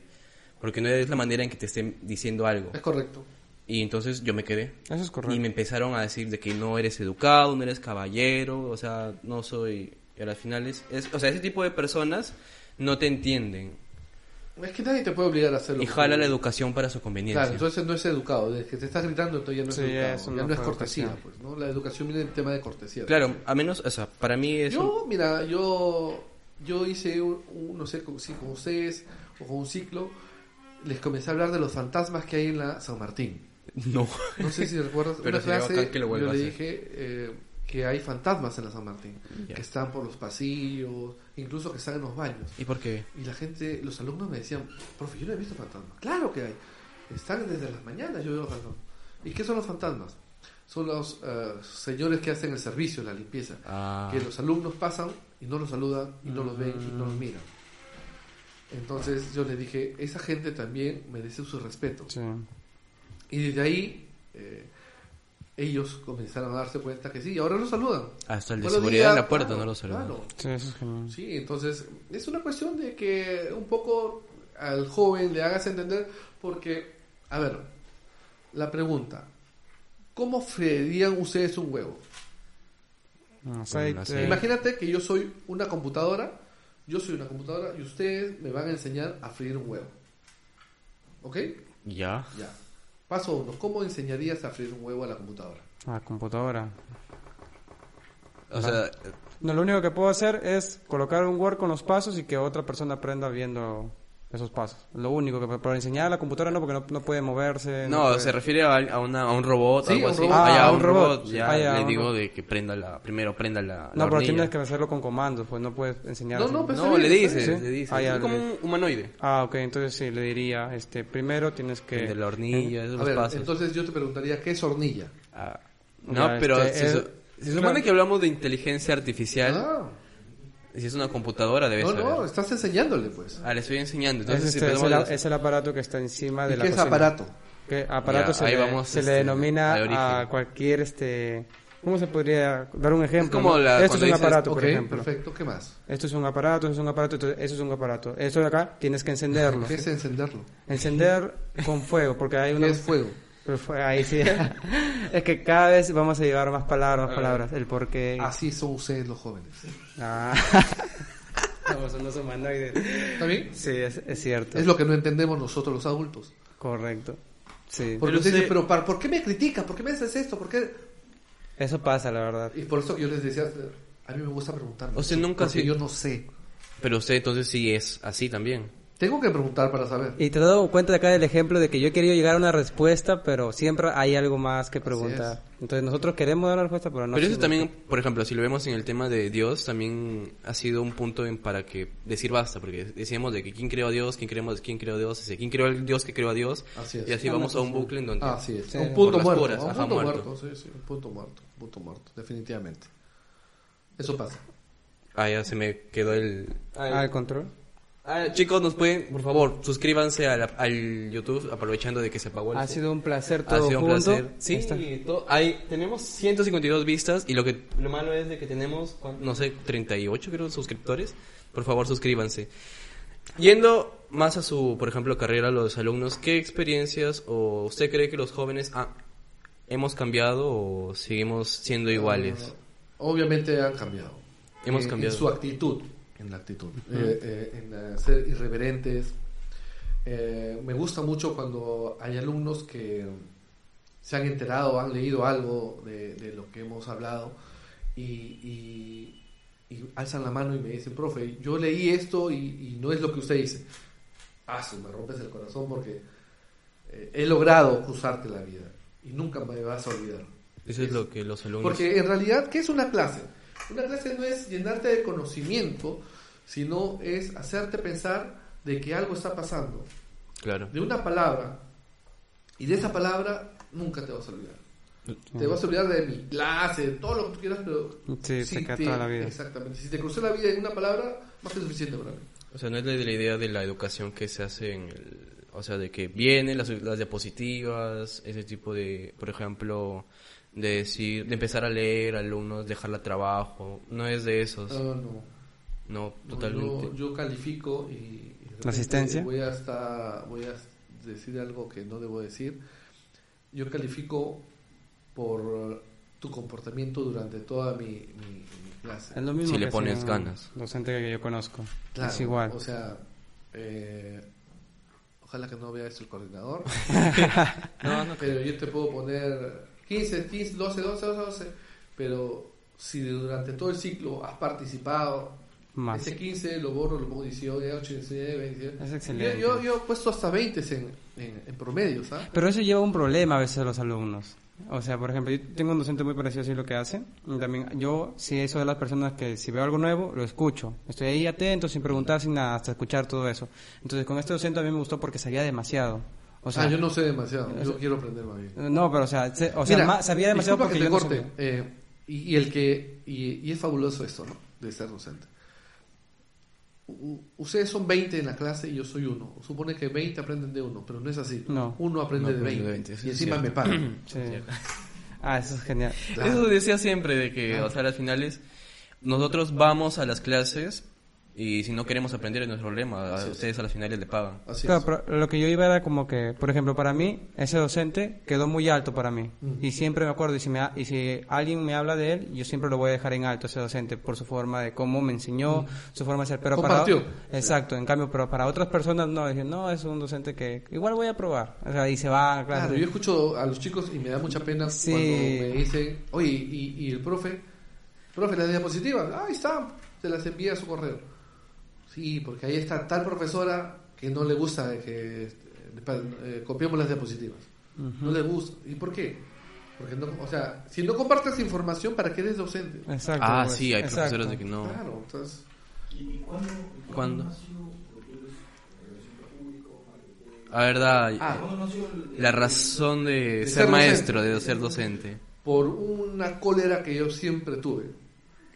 [SPEAKER 3] Porque no es la manera en que te estén diciendo algo.
[SPEAKER 4] Es correcto.
[SPEAKER 3] Y entonces yo me quedé.
[SPEAKER 2] Eso es correcto.
[SPEAKER 3] Y me empezaron a decir de que no eres educado, no eres caballero, o sea, no soy... Y a las finales, es, o sea, ese tipo de personas no te entienden.
[SPEAKER 4] Es que nadie te puede obligar a hacerlo.
[SPEAKER 3] Y jala la educación para su conveniencia.
[SPEAKER 4] Claro, entonces no es educado. Desde que te estás gritando, entonces ya no es
[SPEAKER 2] Sí,
[SPEAKER 4] educado. ya
[SPEAKER 2] no
[SPEAKER 4] no es cortesía,
[SPEAKER 2] educación.
[SPEAKER 4] pues, ¿no? La educación viene del tema de cortesía.
[SPEAKER 3] Claro, a menos, o sea, para mí es... un-
[SPEAKER 4] Yo, mira, yo, yo hice un, un- no sé, con, si con ustedes o con un ciclo, les comencé a hablar de los fantasmas que hay en la San Martín.
[SPEAKER 3] No.
[SPEAKER 4] No sé si recuerdas,
[SPEAKER 3] Pero
[SPEAKER 4] una clase
[SPEAKER 3] que lo
[SPEAKER 4] yo le dije eh, que hay fantasmas en la San Martín,
[SPEAKER 3] Ya.
[SPEAKER 4] que están por los pasillos, incluso que están en los baños.
[SPEAKER 3] ¿Y por qué?
[SPEAKER 4] Y la gente, los alumnos me decían, profe, yo no he visto fantasmas. Claro que hay. Están desde las mañanas, yo veo fantasmas. ¿Y qué son los fantasmas? Son los eh, señores que hacen el servicio, la limpieza.
[SPEAKER 3] Ah,
[SPEAKER 4] Que los alumnos pasan y no los saludan y no los ven y no
[SPEAKER 3] Mm.
[SPEAKER 4] los miran. Entonces yo le dije, esa gente también merece su respeto.
[SPEAKER 2] Sí.
[SPEAKER 4] Y desde ahí eh, ellos comenzaron a darse cuenta que sí, y ahora lo saludan.
[SPEAKER 3] Hasta el de seguridad en la puerta
[SPEAKER 4] claro,
[SPEAKER 3] no lo saludan.
[SPEAKER 4] claro.
[SPEAKER 2] Sí, eso es genial.
[SPEAKER 4] Sí, entonces es una cuestión de que un poco al joven le hagas entender, porque, a ver, la pregunta, ¿cómo freían ustedes un huevo?
[SPEAKER 2] Aceite.
[SPEAKER 4] Imagínate que yo soy una computadora, yo soy una computadora y ustedes me van a enseñar a freír un huevo. ¿Ok?
[SPEAKER 3] Ya.
[SPEAKER 4] Ya. Paso uno, ¿cómo enseñarías a freír un huevo a la computadora?
[SPEAKER 2] Ah, computadora.
[SPEAKER 3] O sea,
[SPEAKER 2] No, lo único que puedo hacer es colocar un Word con los pasos y que otra persona aprenda viendo esos pasos. Lo único que para enseñar a la computadora no, porque no, no puede moverse.
[SPEAKER 3] no,
[SPEAKER 2] puede-
[SPEAKER 3] se refiere a, a una- a un robot,
[SPEAKER 4] Sí,
[SPEAKER 3] algo
[SPEAKER 4] un
[SPEAKER 3] así.
[SPEAKER 4] robot.
[SPEAKER 3] Ah, ya,
[SPEAKER 2] Ah,
[SPEAKER 3] un
[SPEAKER 2] un
[SPEAKER 3] robot.
[SPEAKER 2] robot.
[SPEAKER 3] Ya
[SPEAKER 2] Ah, ya,
[SPEAKER 3] le digo
[SPEAKER 2] robot.
[SPEAKER 3] de que prenda la, primero prenda la, la
[SPEAKER 2] No, pero
[SPEAKER 3] hornilla.
[SPEAKER 2] tienes que hacerlo con comandos, pues no puedes enseñar.
[SPEAKER 4] No, no, pues-
[SPEAKER 3] No, le dices,
[SPEAKER 2] bien.
[SPEAKER 3] le dices.
[SPEAKER 2] Ah, ya,
[SPEAKER 3] es como un humanoide.
[SPEAKER 2] Ah, ok, entonces sí, le diría, este, primero tienes que...
[SPEAKER 3] De la hornilla, esos
[SPEAKER 4] A
[SPEAKER 3] los
[SPEAKER 4] ver,
[SPEAKER 3] pasos.
[SPEAKER 4] entonces yo te preguntaría, ¿qué es hornilla?
[SPEAKER 2] Ah,
[SPEAKER 3] No,
[SPEAKER 2] ya,
[SPEAKER 3] pero
[SPEAKER 2] este,
[SPEAKER 3] se,
[SPEAKER 2] es-
[SPEAKER 3] su- se supone
[SPEAKER 2] claro.
[SPEAKER 3] que hablamos de inteligencia artificial. Si es una computadora, debe
[SPEAKER 4] no,
[SPEAKER 3] saber.
[SPEAKER 4] no, estás enseñándole, pues.
[SPEAKER 3] Ah, le estoy enseñando.
[SPEAKER 2] Es,
[SPEAKER 3] Entonces,
[SPEAKER 2] este,
[SPEAKER 3] si
[SPEAKER 2] es, el, es el aparato que está encima de
[SPEAKER 4] ¿Y
[SPEAKER 2] la
[SPEAKER 4] qué es
[SPEAKER 2] cocina.
[SPEAKER 4] aparato?
[SPEAKER 2] Que aparato
[SPEAKER 3] Ya,
[SPEAKER 2] se,
[SPEAKER 3] ahí
[SPEAKER 2] le,
[SPEAKER 3] vamos,
[SPEAKER 2] se
[SPEAKER 3] este,
[SPEAKER 2] le denomina a cualquier este ¿cómo se podría dar un ejemplo?
[SPEAKER 3] como
[SPEAKER 2] no?
[SPEAKER 3] la-
[SPEAKER 2] Esto es un
[SPEAKER 3] dices,
[SPEAKER 2] aparato, por ejemplo.
[SPEAKER 4] perfecto, ¿qué más?
[SPEAKER 2] Esto es un aparato, eso es un aparato, entonces eso es un aparato. Esto de acá tienes que encenderlo.
[SPEAKER 4] ¿Qué es encenderlo?
[SPEAKER 2] Encender con fuego, porque hay
[SPEAKER 4] ¿Qué
[SPEAKER 2] una
[SPEAKER 4] es fuego?
[SPEAKER 2] Pero fue- ahí sí. es que cada vez vamos a llevar más palabras, más palabras. El por qué.
[SPEAKER 4] Así son ustedes los jóvenes.
[SPEAKER 2] Ah. Vamos, son los humanoides.
[SPEAKER 4] ¿Está bien?
[SPEAKER 2] Sí, es, es cierto.
[SPEAKER 4] Es lo que no entendemos nosotros los adultos.
[SPEAKER 2] Correcto. Sí.
[SPEAKER 4] Porque
[SPEAKER 3] Pero
[SPEAKER 4] ustedes
[SPEAKER 3] usted-
[SPEAKER 4] dicen, pero ¿par- ¿por qué me criticas? ¿Por qué me haces esto? ¿Por qué?
[SPEAKER 2] Eso pasa, la verdad.
[SPEAKER 4] Y por eso yo les decía, a mí me gusta preguntar.
[SPEAKER 3] Usted nunca
[SPEAKER 4] porque
[SPEAKER 3] sí-
[SPEAKER 4] yo no sé.
[SPEAKER 3] Pero usted entonces sí es así también.
[SPEAKER 4] Tengo que preguntar para saber.
[SPEAKER 2] Y te he dado cuenta de acá del ejemplo de que yo he querido llegar a una respuesta, pero siempre hay algo más que preguntar. Entonces nosotros queremos dar una respuesta, pero no.
[SPEAKER 3] Pero eso también, por ejemplo, si lo vemos en el tema de Dios, también ha sido un punto en para que decir basta, porque decíamos de que quién creó a Dios, quién creemos, quién creó a Dios, ese, quién creó al Dios que creó a Dios,
[SPEAKER 4] Así es.
[SPEAKER 3] y así vamos a un bucle en donde
[SPEAKER 4] Ah, sí, es.
[SPEAKER 2] Sí.
[SPEAKER 4] un punto muerto. un
[SPEAKER 3] ajá,
[SPEAKER 4] punto
[SPEAKER 3] muerto.
[SPEAKER 4] muerto. sí, sí, un punto muerto. Un punto muerto, definitivamente. Eso pasa.
[SPEAKER 3] ah ya se me quedó el
[SPEAKER 2] Ah, el control.
[SPEAKER 3] Ah, chicos, nos pueden, por favor, suscríbanse a la- al YouTube, aprovechando de que se apagó el
[SPEAKER 2] Ha sido un placer
[SPEAKER 3] Ha
[SPEAKER 2] todo
[SPEAKER 3] sido un
[SPEAKER 2] junto.
[SPEAKER 3] placer. Sí,
[SPEAKER 2] Está-
[SPEAKER 3] to- hay, tenemos 152 vistas y lo que lo malo es de que tenemos, ¿cuán- no sé, 38 creo suscriptores. Por favor, suscríbanse. Yendo más a su, por ejemplo, carrera, los alumnos, ¿qué experiencias o usted cree que los jóvenes ah, hemos cambiado o seguimos siendo iguales?
[SPEAKER 4] Obviamente han cambiado.
[SPEAKER 3] Hemos cambiado.
[SPEAKER 4] En su actitud. En la actitud. Eh, eh, en ser irreverentes. Eh, me gusta mucho cuando hay alumnos que se han enterado, han leído algo de, de lo que hemos hablado y, y- y alzan la mano y me dicen, profe, yo leí esto y, y no es lo que usted dice. Ah, su, me rompes el corazón porque he logrado cruzarte la vida y nunca me vas a olvidar.
[SPEAKER 3] Eso es lo que los alumnos...
[SPEAKER 4] Porque en realidad, ¿qué es una clase? Una clase no es llenarte de conocimiento, sino es hacerte pensar de que algo está pasando,
[SPEAKER 3] Claro.
[SPEAKER 4] de una palabra, y de esa palabra nunca te vas a olvidar. Te vas a olvidar de mi clase, de todo lo que tú quieras, pero...
[SPEAKER 2] Sí,
[SPEAKER 4] si
[SPEAKER 2] te queda
[SPEAKER 4] te-
[SPEAKER 2] toda la vida.
[SPEAKER 4] Exactamente. Si te cruzó la vida en una palabra, más que suficiente para mí.
[SPEAKER 3] O sea, no es la, la idea de la educación que se hace en el... O sea, de que vienen las, las diapositivas, ese tipo de, por ejemplo, de decir, de empezar a leer alumnos, dejarla trabajo. No es de esos.
[SPEAKER 4] Ah, no.
[SPEAKER 3] No,
[SPEAKER 4] No,
[SPEAKER 3] totalmente.
[SPEAKER 4] Yo, yo califico y, y
[SPEAKER 2] asistencia?
[SPEAKER 4] Voy a, hasta, voy a decir algo que no debo decir. Yo califico por uh, tu comportamiento durante toda mi, mi- mi clase.
[SPEAKER 2] Es lo mismo
[SPEAKER 3] Si le
[SPEAKER 2] que
[SPEAKER 3] pones
[SPEAKER 2] hace un
[SPEAKER 3] ganas.
[SPEAKER 2] Docente que yo conozco.
[SPEAKER 4] Claro,
[SPEAKER 2] Es igual.
[SPEAKER 4] O sea, eh, ojalá que no vea esto el coordinador.
[SPEAKER 3] No, no,
[SPEAKER 4] pero yo te puedo poner 15, 15, 12, 12, 12, 12. Pero si durante todo el ciclo has participado,
[SPEAKER 2] Más.
[SPEAKER 4] ese 15 lo borro, lo pongo 18, 18, 19, 20.
[SPEAKER 2] Es excelente.
[SPEAKER 4] Yo, yo, yo he puesto hasta 20 en, en, en promedio, ¿sabes?
[SPEAKER 2] Pero eso lleva un problema a veces a los alumnos. O sea, por ejemplo, yo tengo un docente muy parecido así lo que hace. También yo sí soy de las personas que si veo algo nuevo, lo escucho. Estoy ahí atento, sin preguntar, sin nada, hasta escuchar todo eso. Entonces, con este docente a mí me gustó porque sabía demasiado. O sea,
[SPEAKER 4] ah, yo no sé demasiado, yo quiero aprender más bien.
[SPEAKER 2] no, pero o sea, se- o sea
[SPEAKER 4] Mira,
[SPEAKER 2] ma- sabía demasiado porque
[SPEAKER 4] que
[SPEAKER 2] yo
[SPEAKER 4] te
[SPEAKER 2] no
[SPEAKER 4] corte, eh, y, y el que y, y es fabuloso esto, ¿no? De ser docente. u- ustedes son 20 en la clase y yo soy uno. Supone que 20 aprenden de uno, pero no es así.
[SPEAKER 2] No.
[SPEAKER 4] Uno aprende
[SPEAKER 3] No
[SPEAKER 4] de
[SPEAKER 3] aprende
[SPEAKER 4] 20.
[SPEAKER 3] de 20, eso
[SPEAKER 4] y encima
[SPEAKER 3] cierto.
[SPEAKER 4] me pagan.
[SPEAKER 2] Sí. Ah, eso es genial.
[SPEAKER 4] Claro.
[SPEAKER 3] Eso decía siempre de que, o sea, a las finales, nosotros vamos a las clases y si no queremos aprender es nuestro problema. A ustedes a las finales le pagan.
[SPEAKER 4] Así
[SPEAKER 2] Claro,
[SPEAKER 4] es.
[SPEAKER 2] pero lo que yo iba era como que, por ejemplo, para mí, ese docente quedó muy alto para mí. Y siempre me acuerdo, y si, me, ha- y si alguien me habla de él, yo siempre lo voy a dejar en alto, ese docente, por su forma de cómo me enseñó, su forma de ser. Pero
[SPEAKER 4] Compartió.
[SPEAKER 2] para, exacto, en cambio, pero para otras personas no, dicen, no, es un docente que igual voy a probar. O sea, y se va.
[SPEAKER 4] Claro, yo escucho a los chicos y me da mucha pena
[SPEAKER 2] Sí.
[SPEAKER 4] cuando me dicen, oye, y, y el profe, profe, las diapositivas, ahí está, se las envía a su correo. Sí, porque ahí está tal profesora que no le gusta que eh, eh, copiemos las diapositivas. No le gusta. ¿Y por qué? Porque no, o sea, si no compartes información, ¿para qué eres docente?
[SPEAKER 2] Exacto.
[SPEAKER 3] Ah,
[SPEAKER 2] pues,
[SPEAKER 3] sí, hay
[SPEAKER 2] exacto.
[SPEAKER 3] profesores de que no.
[SPEAKER 4] Claro, entonces,
[SPEAKER 5] ¿Y cuándo?
[SPEAKER 3] ¿Cuándo? A verdad,
[SPEAKER 4] ah,
[SPEAKER 5] ¿Cuándo nació el-
[SPEAKER 3] la razón de,
[SPEAKER 4] De
[SPEAKER 3] ser
[SPEAKER 4] ser
[SPEAKER 3] maestro,
[SPEAKER 4] docente.
[SPEAKER 3] de ser docente.
[SPEAKER 4] por una cólera que yo siempre tuve.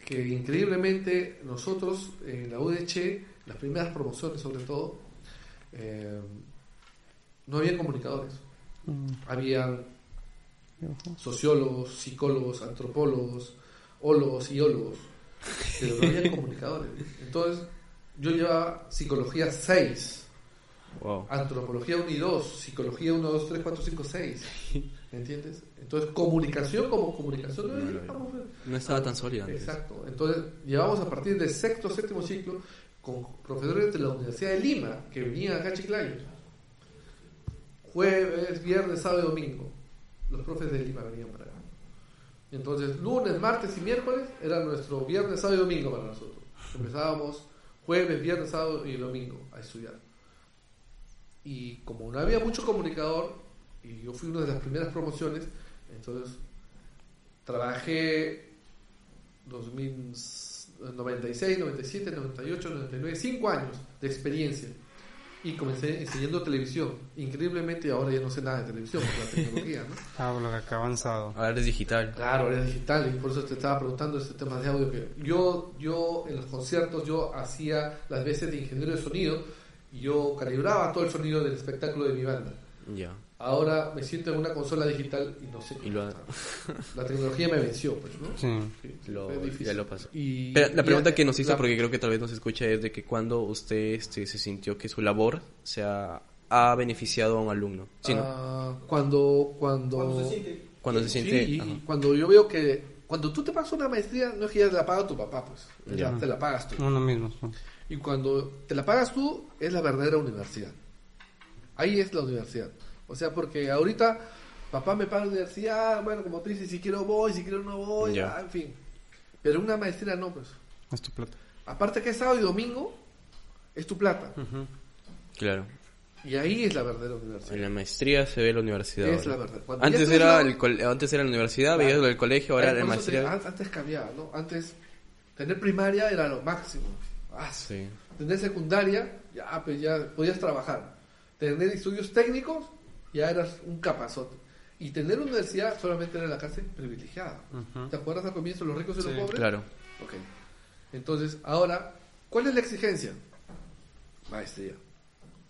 [SPEAKER 4] Que increíblemente nosotros en la UDH, las primeras promociones sobre todo, eh, no había comunicadores.
[SPEAKER 2] Mm,
[SPEAKER 4] Habían sociólogos, psicólogos, antropólogos, ólogos y ólogos, pero no había comunicadores. Entonces yo llevaba psicología 6,
[SPEAKER 3] Wow.
[SPEAKER 4] antropología 1 y 2, psicología 1, 2, 3, 4, 5, 6. ¿Me entiendes? Entonces comunicación como comunicación no ver.
[SPEAKER 3] No estaba tan sólida.
[SPEAKER 4] Exacto. Entonces, llevamos a partir del sexto, séptimo ciclo con profesores de la Universidad de Lima que venían acá a Chiclayo. Jueves, viernes, sábado y domingo. Los profes de Lima venían para acá. Entonces, lunes, martes y miércoles era nuestro viernes, sábado y domingo para nosotros. Empezábamos jueves, viernes, sábado y domingo a estudiar. Y como no había mucho comunicador, y yo fui una de las primeras promociones, entonces trabajé 2096, 97, 98, 99, 5 años de experiencia. Y comencé enseñando televisión. Increíblemente ahora ya no sé nada de televisión por la tecnología, ¿no?
[SPEAKER 2] Ah, lo que ha avanzado.
[SPEAKER 3] Ahora es digital.
[SPEAKER 4] Claro, ahora es digital y por eso te estaba preguntando este tema de audio. Que yo, yo en los conciertos yo hacía las veces de ingeniero de sonido y yo calibraba todo el sonido del espectáculo de mi banda.
[SPEAKER 3] Ya.
[SPEAKER 4] Ahora me siento en una consola digital y no sé.
[SPEAKER 3] Y lo-
[SPEAKER 4] La tecnología me venció, pues, ¿no?
[SPEAKER 2] Sí.
[SPEAKER 4] Sí,
[SPEAKER 3] Lo- ya lo pasó.
[SPEAKER 4] Y,
[SPEAKER 3] Pero la pregunta que nos hizo,
[SPEAKER 4] la-
[SPEAKER 3] porque creo que tal vez nos escucha, es de que cuando usted este, se sintió que su labor se ha, ha beneficiado a un alumno. Sí, ¿no?
[SPEAKER 4] Ah, cuando, cuando,
[SPEAKER 5] ¿Cuándo se siente?
[SPEAKER 3] Cuando se
[SPEAKER 4] Sí,
[SPEAKER 3] siente...
[SPEAKER 4] y-
[SPEAKER 3] ajá.
[SPEAKER 4] y cuando yo veo que cuando tú te pagas una maestría, no es que ya te la paga tu papá, pues,
[SPEAKER 3] Ya.
[SPEAKER 4] te la pagas tú.
[SPEAKER 2] Uno mismo. sí.
[SPEAKER 4] Y cuando te la pagas tú, es la verdadera universidad. Ahí es la universidad. O sea, porque ahorita papá me paga la universidad, bueno, como tú dices, si quiero voy, si quiero no voy,
[SPEAKER 3] Ya.
[SPEAKER 4] ah, en fin. Pero una maestría no, pues.
[SPEAKER 2] Es tu plata.
[SPEAKER 4] Aparte que es sábado y domingo, es tu plata.
[SPEAKER 3] Claro.
[SPEAKER 4] Y ahí es la verdadera universidad.
[SPEAKER 3] En la maestría se ve la universidad.
[SPEAKER 4] Es
[SPEAKER 3] ahora.
[SPEAKER 4] la verdad.
[SPEAKER 3] Antes era,
[SPEAKER 4] gradu-
[SPEAKER 3] el col- antes era la universidad,
[SPEAKER 4] Claro.
[SPEAKER 3] veías lo del colegio, ahora
[SPEAKER 4] Ay,
[SPEAKER 3] la
[SPEAKER 4] te-
[SPEAKER 3] maestría.
[SPEAKER 4] an- antes cambiaba, ¿no? Antes tener primaria era lo máximo. Ah,
[SPEAKER 3] Sí.
[SPEAKER 4] Tener secundaria, ya, pues ya podías trabajar. Tener estudios técnicos, ya eras un capazote. Y tener universidad solamente era la clase privilegiada. ¿Te acuerdas al comienzo los ricos y los pobres?
[SPEAKER 3] Claro.
[SPEAKER 4] Ok. Entonces, ahora, ¿cuál es la exigencia? Maestría.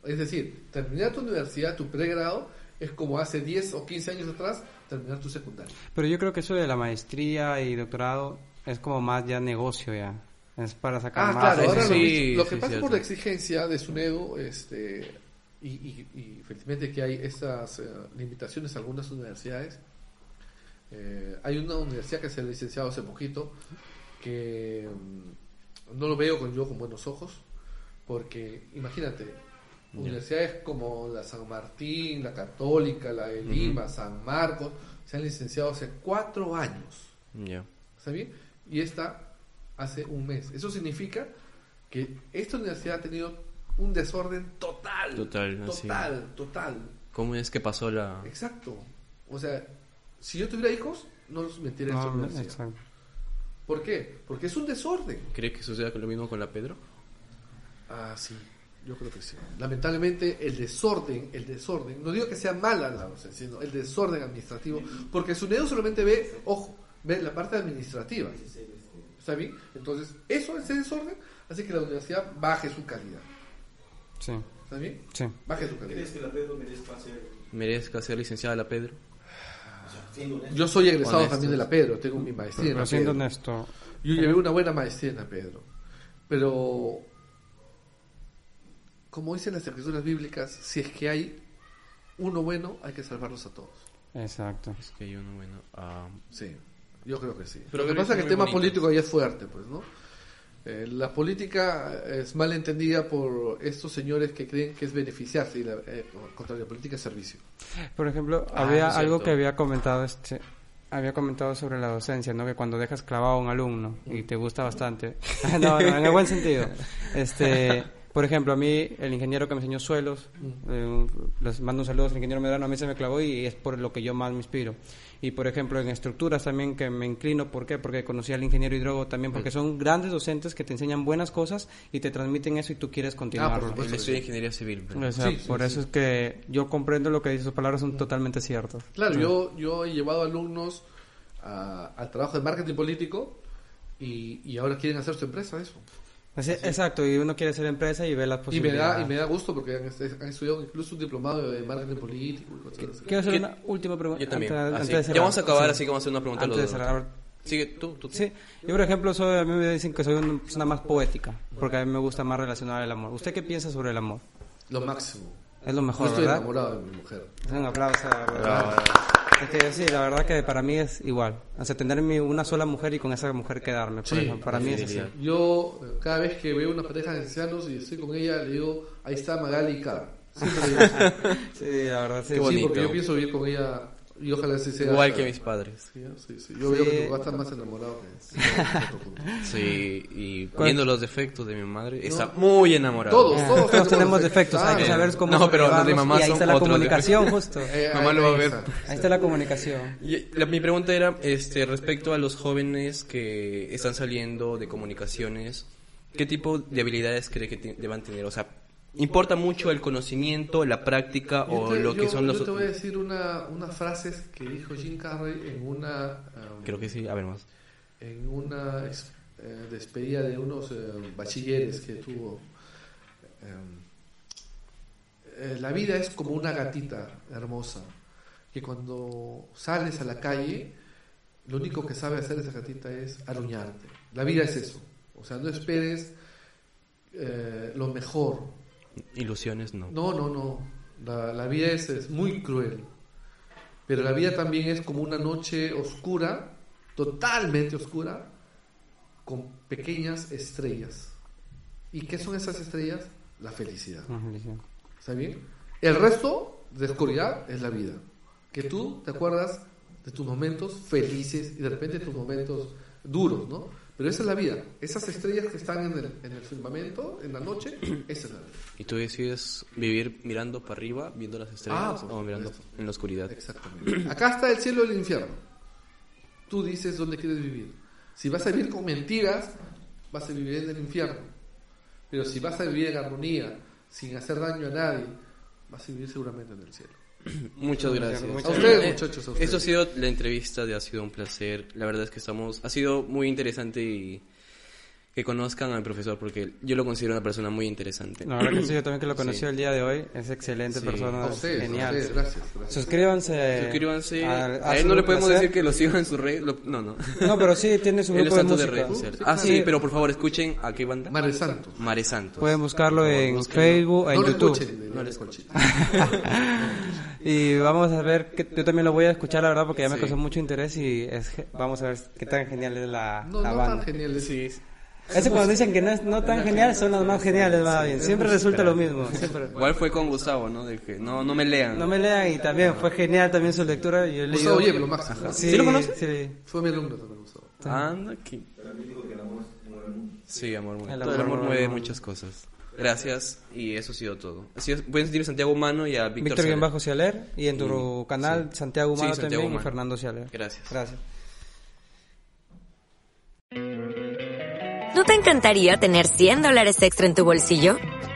[SPEAKER 4] Es decir, terminar tu universidad, tu pregrado, es como hace 10 o 15 años atrás, terminar tu secundaria.
[SPEAKER 2] Pero yo creo que eso de la maestría y doctorado es como más ya negocio ya. Es para sacar
[SPEAKER 4] Ah,
[SPEAKER 2] más.
[SPEAKER 4] claro, ahora lo,
[SPEAKER 3] sí.
[SPEAKER 4] Lo
[SPEAKER 3] sí,
[SPEAKER 4] que pasa
[SPEAKER 3] cierto.
[SPEAKER 4] por la exigencia de SUNEDU, este, y, y, y felizmente que hay estas eh, limitaciones en algunas universidades, eh, hay una universidad que se ha licenciado hace poquito, que mm, no lo veo con yo con buenos ojos, porque imagínate, universidades como la San Martín, la Católica, la de Lima, San Marcos, se han licenciado hace cuatro años.
[SPEAKER 3] Ya.
[SPEAKER 4] ¿Está bien? Y esta hace un mes. Eso significa que esta universidad ha tenido un desorden total.
[SPEAKER 3] Total, así.
[SPEAKER 4] Total, total.
[SPEAKER 3] ¿Cómo es que pasó la...?
[SPEAKER 4] Exacto. O sea, si yo tuviera hijos, no los metiera en
[SPEAKER 2] No,
[SPEAKER 4] universidad.
[SPEAKER 2] exacto.
[SPEAKER 4] ¿Por qué? Porque es un desorden.
[SPEAKER 3] ¿Cree que suceda lo mismo con la Pedro?
[SPEAKER 4] Ah, sí. Yo creo que sí. Lamentablemente, el desorden, el desorden, no digo que sea mala la docencia, sino el desorden administrativo, porque SUNEDU solamente ve, ojo, ve la parte administrativa. ¿Está bien? Entonces, eso, ese desorden, hace que la universidad baje su calidad.
[SPEAKER 2] Sí,
[SPEAKER 4] ¿Está bien?
[SPEAKER 2] sí.
[SPEAKER 4] Baje su calidad.
[SPEAKER 5] ¿Crees que la Pedro merezca ser,
[SPEAKER 3] Merezca ser licenciada la Pedro.
[SPEAKER 4] Yo soy egresado también de la Pedro, tengo mi maestría en
[SPEAKER 2] Pero
[SPEAKER 4] la
[SPEAKER 2] siendo
[SPEAKER 4] Pedro.
[SPEAKER 2] honesto,
[SPEAKER 4] Yo llevé una buena maestría en la Pedro. Pero, como dicen las escrituras bíblicas, si es que hay uno bueno, hay que salvarlos a todos.
[SPEAKER 2] exacto.
[SPEAKER 3] Es que hay uno bueno. ah,
[SPEAKER 4] Sí, yo creo que sí.
[SPEAKER 3] Pero
[SPEAKER 4] Lo que pasa es
[SPEAKER 3] que
[SPEAKER 4] el tema político ahí es fuerte, pues, ¿no? Eh, la política es mal entendida por estos señores que creen que es beneficiarse y la, eh, la política es servicio.
[SPEAKER 2] Por ejemplo,
[SPEAKER 3] Ah,
[SPEAKER 2] había algo que había comentado este había comentado sobre la docencia, ¿no? Que cuando dejas clavado a un alumno y te gusta bastante. no, no, en el buen sentido. Este, por ejemplo, a mí el ingeniero que me enseñó suelos, eh, les mando un saludo al ingeniero Medrano, a mí se me clavó y es por lo que yo más me inspiro. Y por ejemplo, en estructuras también que me inclino, ¿por qué? Porque conocí al ingeniero hidrólogo también, porque son grandes docentes que te enseñan buenas cosas y te transmiten eso y tú quieres continuarlo.
[SPEAKER 4] supuesto.
[SPEAKER 3] él estudia ingeniería civil. pero-
[SPEAKER 2] O sea,
[SPEAKER 4] Sí, sí,
[SPEAKER 2] por
[SPEAKER 4] sí.
[SPEAKER 2] eso es que yo comprendo lo que dice, sus palabras son totalmente ciertas.
[SPEAKER 4] Claro, yo, yo he llevado alumnos a- al trabajo de marketing político y, y ahora quieren hacer su empresa, eso.
[SPEAKER 2] Así- exacto, y uno quiere ser empresa y ve las
[SPEAKER 4] Y me,
[SPEAKER 2] posibilidades.
[SPEAKER 4] da, y me da gusto porque han, estudiado incluso un diplomado de marketing político así.
[SPEAKER 2] Quiero hacer
[SPEAKER 3] ¿Qué-
[SPEAKER 2] una última pregunta.
[SPEAKER 3] Yo también.
[SPEAKER 2] Antes,
[SPEAKER 3] Así,
[SPEAKER 2] antes de cerrar.
[SPEAKER 3] ya vamos a acabar,
[SPEAKER 2] Sí.
[SPEAKER 3] así que vamos a hacer una pregunta a los
[SPEAKER 2] Antes de
[SPEAKER 3] dos.
[SPEAKER 2] cerrar.
[SPEAKER 3] Sigue tú, tú. tú.
[SPEAKER 2] Sí, yo por ejemplo soy, a mí me dicen que soy una persona más poética, porque a mí me gusta más relacionar el amor. ¿Usted qué piensa sobre el amor?
[SPEAKER 4] Lo máximo.
[SPEAKER 2] Es lo
[SPEAKER 4] Yo
[SPEAKER 2] mejor,
[SPEAKER 4] estoy
[SPEAKER 2] ¿verdad?
[SPEAKER 4] enamorado de mi mujer.
[SPEAKER 2] Un aplauso. Que sí, la verdad que para mí es igual. O sea, tener una sola mujer y con esa mujer quedarme. Por
[SPEAKER 4] Sí,
[SPEAKER 2] ejemplo, para mí es así.
[SPEAKER 4] Yo, cada vez que veo una pareja de ancianos y estoy con ella, le digo, ahí está Magali y Cara. Siempre digo.
[SPEAKER 2] Sí, la verdad sí.
[SPEAKER 4] Sí, porque yo pienso vivir con ella y ojalá así sea.
[SPEAKER 3] Igual
[SPEAKER 4] hasta-
[SPEAKER 3] que mis padres.
[SPEAKER 4] Sí, sí, sí. Yo veo
[SPEAKER 2] Sí.
[SPEAKER 4] que tu papá está más enamorado que.
[SPEAKER 3] Sí, y
[SPEAKER 2] ¿Cuál?
[SPEAKER 3] viendo los defectos de mi madre, está muy enamorado.
[SPEAKER 4] Todos,
[SPEAKER 2] Eh,
[SPEAKER 4] todos,
[SPEAKER 2] todos tenemos defectos, hay que saber cómo
[SPEAKER 3] No, pero los de mamá
[SPEAKER 2] y ahí está la comunicación justo.
[SPEAKER 4] Eh,
[SPEAKER 3] Mamá lo va a ver.
[SPEAKER 2] Ahí está la comunicación.
[SPEAKER 3] Y la- mi pregunta era este respecto a los jóvenes que están saliendo de comunicaciones, ¿qué tipo de habilidades cree que te- deban tener? O sea, ¿importa mucho el conocimiento, la práctica
[SPEAKER 4] Yo
[SPEAKER 3] o
[SPEAKER 4] te-
[SPEAKER 3] lo que
[SPEAKER 4] yo-
[SPEAKER 3] son los
[SPEAKER 4] Yo te voy a decir una, unas frases que dijo Jim Carrey en una, um,
[SPEAKER 3] Creo que sí, a ver más.
[SPEAKER 4] en una eh, despedida de unos eh, bachilleres que tuvo. Um, eh, la vida es como una gatita hermosa que cuando sales a la calle, lo único que sabe hacer esa gatita es aruñarte. La vida es eso. O sea, no esperes lo mejor,
[SPEAKER 3] Ilusiones, no.
[SPEAKER 4] no, no, no. La, la vida es, es muy cruel. Pero la vida también es como una noche oscura, totalmente oscura, con pequeñas estrellas. ¿Y qué son esas estrellas? La felicidad. ¿Está bien? El resto de oscuridad es la vida. Que tú te acuerdas de tus momentos felices y de repente tus momentos duros, ¿no? Pero esa es la vida. Esas estrellas que están en el, en el firmamento, en la noche, esa es la vida.
[SPEAKER 3] ¿Y tú decides vivir mirando para arriba, viendo las estrellas
[SPEAKER 4] Ah,
[SPEAKER 3] o mirando
[SPEAKER 4] supuesto.
[SPEAKER 3] en la oscuridad?
[SPEAKER 4] Exactamente. Acá está el cielo y el infierno. Tú dices dónde quieres vivir. Si vas a vivir con mentiras, vas a vivir en el infierno. Pero si vas a vivir en armonía, sin hacer daño a nadie, vas a vivir seguramente en el cielo.
[SPEAKER 3] Muchas gracias.
[SPEAKER 2] Muchas
[SPEAKER 4] A ustedes,
[SPEAKER 3] Eh,
[SPEAKER 4] muchachos, a ustedes.
[SPEAKER 3] Esto ha sido la entrevista de Ha sido un placer. La verdad es que estamos, ha sido muy interesante y que conozcan al profesor porque yo lo considero una persona muy interesante.
[SPEAKER 2] La verdad que sí, yo también que lo conocí
[SPEAKER 3] Sí.
[SPEAKER 2] el día de hoy. Es excelente
[SPEAKER 3] Sí.
[SPEAKER 2] persona.
[SPEAKER 4] A ustedes, a
[SPEAKER 2] genial.
[SPEAKER 4] ustedes, gracias, gracias.
[SPEAKER 2] Suscríbanse.
[SPEAKER 3] Suscríbanse.
[SPEAKER 2] al-
[SPEAKER 3] a él
[SPEAKER 2] su
[SPEAKER 3] no le podemos
[SPEAKER 2] placer.
[SPEAKER 3] decir que lo sigan en su red. lo- no, no.
[SPEAKER 2] No, pero sí tiene su
[SPEAKER 3] Él
[SPEAKER 2] grupo de
[SPEAKER 3] de sociales.
[SPEAKER 4] Sí,
[SPEAKER 3] Ah,
[SPEAKER 4] claro.
[SPEAKER 3] sí, pero por favor escuchen a qué banda.
[SPEAKER 4] Mare Santo.
[SPEAKER 3] Mare Santos.
[SPEAKER 2] Pueden buscarlo en. Facebook, en
[SPEAKER 4] no lo
[SPEAKER 2] YouTube.
[SPEAKER 4] escuchen, no lo escuchen.
[SPEAKER 2] Y vamos a ver, que yo también lo voy a escuchar, la verdad, porque ya me
[SPEAKER 3] Sí.
[SPEAKER 2] causó mucho interés y es, vamos a ver qué tan genial es la,
[SPEAKER 4] No,
[SPEAKER 2] la
[SPEAKER 4] no
[SPEAKER 2] banda.
[SPEAKER 4] tan geniales.
[SPEAKER 3] Sí.
[SPEAKER 2] Eso cuando dicen que no es no tan genial, son los más geniales, más bien. Siempre resulta lo mismo. Siempre.
[SPEAKER 3] Igual fue con Gustavo, ¿no? De que no, no me lean.
[SPEAKER 2] No me lean y también fue genial también su lectura. Yo leído-
[SPEAKER 4] Gustavo Yep, lo máximo.
[SPEAKER 2] Sí,
[SPEAKER 3] ¿Sí lo conoces?
[SPEAKER 2] Sí.
[SPEAKER 4] Fue mi alumno también, Gustavo.
[SPEAKER 3] Anda aquí. Sí, amor, mueve.
[SPEAKER 2] El
[SPEAKER 3] Todo el
[SPEAKER 2] amor
[SPEAKER 3] amor mueve. muchas cosas. Gracias y eso ha sido todo. Así es, pueden seguir Santiago Humano y a Víctor
[SPEAKER 2] Víctor. Bien Bajo Cialer y en tu
[SPEAKER 3] Y-
[SPEAKER 2] canal
[SPEAKER 3] sí.
[SPEAKER 2] Santiago
[SPEAKER 3] Sí,
[SPEAKER 2] Humano
[SPEAKER 3] Santiago
[SPEAKER 2] también y
[SPEAKER 3] Humano.
[SPEAKER 2] Fernando Cialer.
[SPEAKER 3] Gracias.
[SPEAKER 2] Gracias.
[SPEAKER 6] ¿No te encantaría tener 100 dólares extra en tu bolsillo?